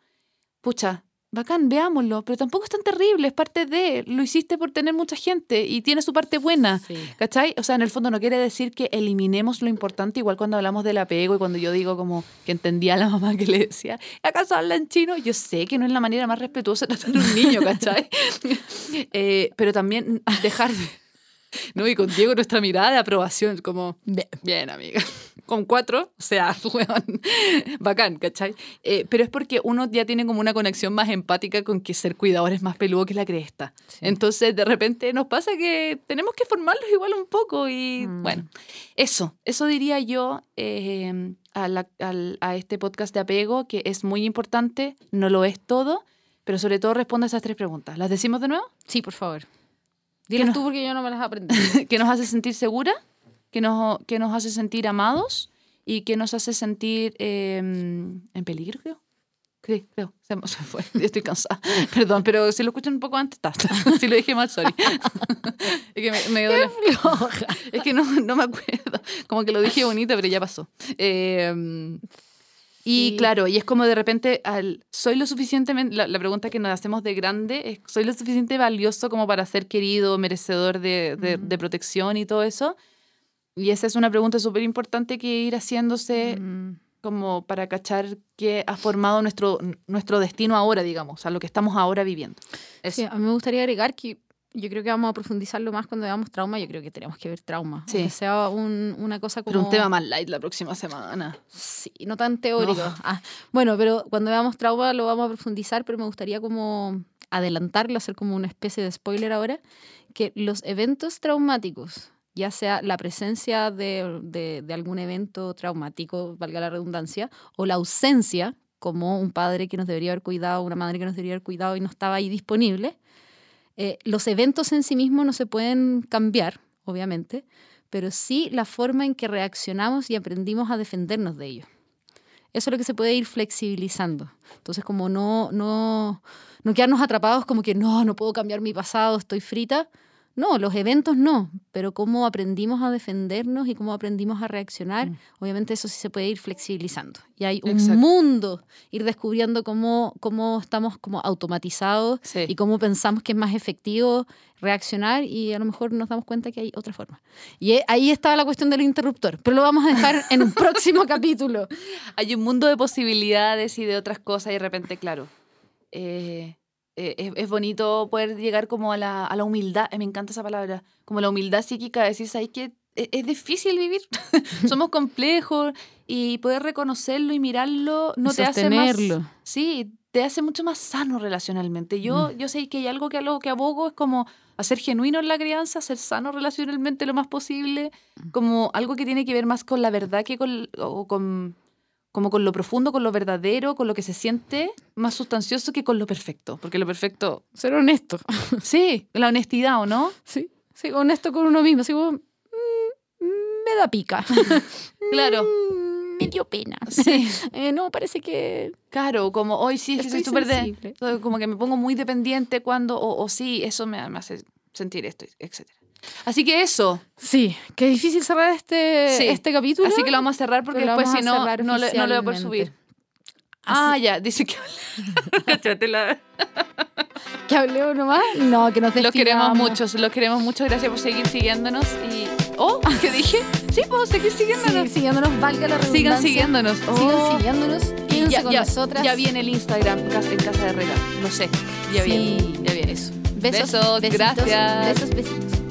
Pucha, bacán, veámoslo, pero tampoco es tan terrible, es parte de, lo hiciste por tener mucha gente y tiene su parte buena, ¿cachai? O sea, en el fondo no quiere decir que eliminemos lo importante, igual cuando hablamos del apego y cuando yo digo como que entendía a la mamá que le decía, ¿acaso habla en chino? Yo sé que no es la manera más respetuosa de tratar a un niño, ¿cachai? (laughs) Eh, pero también dejar de... ¿no? Y con Diego nuestra mirada de aprobación, como, bien, amiga (laughs) con cuatro, o sea, (laughs) bacán, ¿cachai? Eh, pero es porque uno ya tiene como una conexión más empática con que ser cuidador es más peludo que la cresta. Entonces, de repente nos pasa que tenemos que formarlos igual un poco y mm. bueno, eso, eso diría yo eh, a, a este podcast de apego, que es muy importante, no lo es todo, pero sobre todo responde a esas tres preguntas. ¿Las decimos de nuevo? Sí, por favor. Dilas tú porque yo no me las aprendí. (laughs) ¿Qué nos hace sentir segura? que nos, que nos hace sentir amados y que nos hace sentir em, en peligro, creo. Sí, creo. Se, (laughs) fue. Estoy cansada. (laughs) Perdón, pero si lo escuchan un poco antes, está. si lo dije mal, sorry. es que me, me Es que no, no, me acuerdo. Como que lo dije bonita, pero ya pasó. Em, y claro, y es como de repente, al, soy lo suficientemente, la, pregunta que nos hacemos de grande es, ¿soy lo suficiente valioso como para ser querido, merecedor de, de, de protección y todo eso? Y esa es una pregunta súper importante que ir haciéndose mm. como para cachar qué ha formado nuestro, nuestro destino ahora, digamos, a lo que estamos ahora viviendo. Sí, a mí me gustaría agregar que yo creo que vamos a profundizarlo más cuando veamos trauma. Yo creo que tenemos que ver trauma. Sí. Que sea una cosa como... Pero un tema más light la próxima semana. Sí, no tan teórico. Ah, bueno, pero cuando veamos trauma lo vamos a profundizar, pero me gustaría como adelantarlo, hacer como una especie de spoiler ahora, que los eventos traumáticos ya sea la presencia de, algún evento traumático, valga la redundancia, o la ausencia, como un padre que nos debería haber cuidado, una madre que nos debería haber cuidado y no estaba ahí disponible. Eh, los eventos en sí mismos no se pueden cambiar, obviamente, pero sí la forma en que reaccionamos y aprendimos a defendernos de ellos. Eso es lo que se puede ir flexibilizando. Entonces, como no, no, no quedarnos atrapados como que no, no puedo cambiar mi pasado, estoy frita, no, los eventos no, pero cómo aprendimos a defendernos y cómo aprendimos a reaccionar, mm. obviamente eso sí se puede ir flexibilizando. Y hay un mundo, ir descubriendo cómo, cómo estamos como automatizados y cómo pensamos que es más efectivo reaccionar y a lo mejor nos damos cuenta que hay otra forma. Y e, ahí estaba la cuestión del interruptor, pero lo vamos a dejar en un próximo (laughs) capítulo. Hay un mundo de posibilidades y de otras cosas y de repente, claro. Eh eh, es, bonito poder llegar como a la, a la, humildad, me encanta esa palabra, como la humildad psíquica, decir, ¿sabes que es, es, difícil vivir, (laughs) (laughs) somos complejos y poder reconocerlo y mirarlo no te hace más... Sí, te hace mucho más sano relacionalmente. Yo, mm. yo sé que hay algo que a lo que abogo es como hacer genuino en la crianza, ser sano relacionalmente lo más posible, mm. como algo que tiene que ver más con la verdad que con, o con como con lo profundo, con lo verdadero, con lo que se siente más sustancioso que con lo perfecto. Porque lo perfecto. Ser honesto. (laughs) Sí, la honestidad, ¿o no? Sí, sí, honesto con uno mismo. Así como, mm, me da pica. (laughs) claro. Mm, me dio pena. Sí. (laughs) Eh, no, parece que Claro, como hoy sí, Estoy súper de. Como que me pongo muy dependiente cuando, o, o sí, eso me, me hace sentir esto, etc. Así que eso. Sí, qué difícil cerrar este, Sí. este capítulo. Así que lo vamos a cerrar porque después, si no, no, le- no lo voy a poder subir. oficialmente. Ah, ya, dice que. (laughs) La- (laughs) ¿Que hablemos nomás? No, que nos Los queremos despidamos. mucho, los queremos mucho. Gracias por seguir siguiéndonos. Y. Oh, ¿qué dije? Sí, podemos seguir siguiéndonos. Sí, siguiéndonos, valga la redundancia. Sigan siguiéndonos. Sigan Oh. siguiéndonos. Y Quédense ya, con ya- nosotras. ya viene el Instagram en Casa de Herrera. Lo sé. Ya Sí. viene. Ya viene. Besos, Besos, besitos, gracias. Besos, besitos.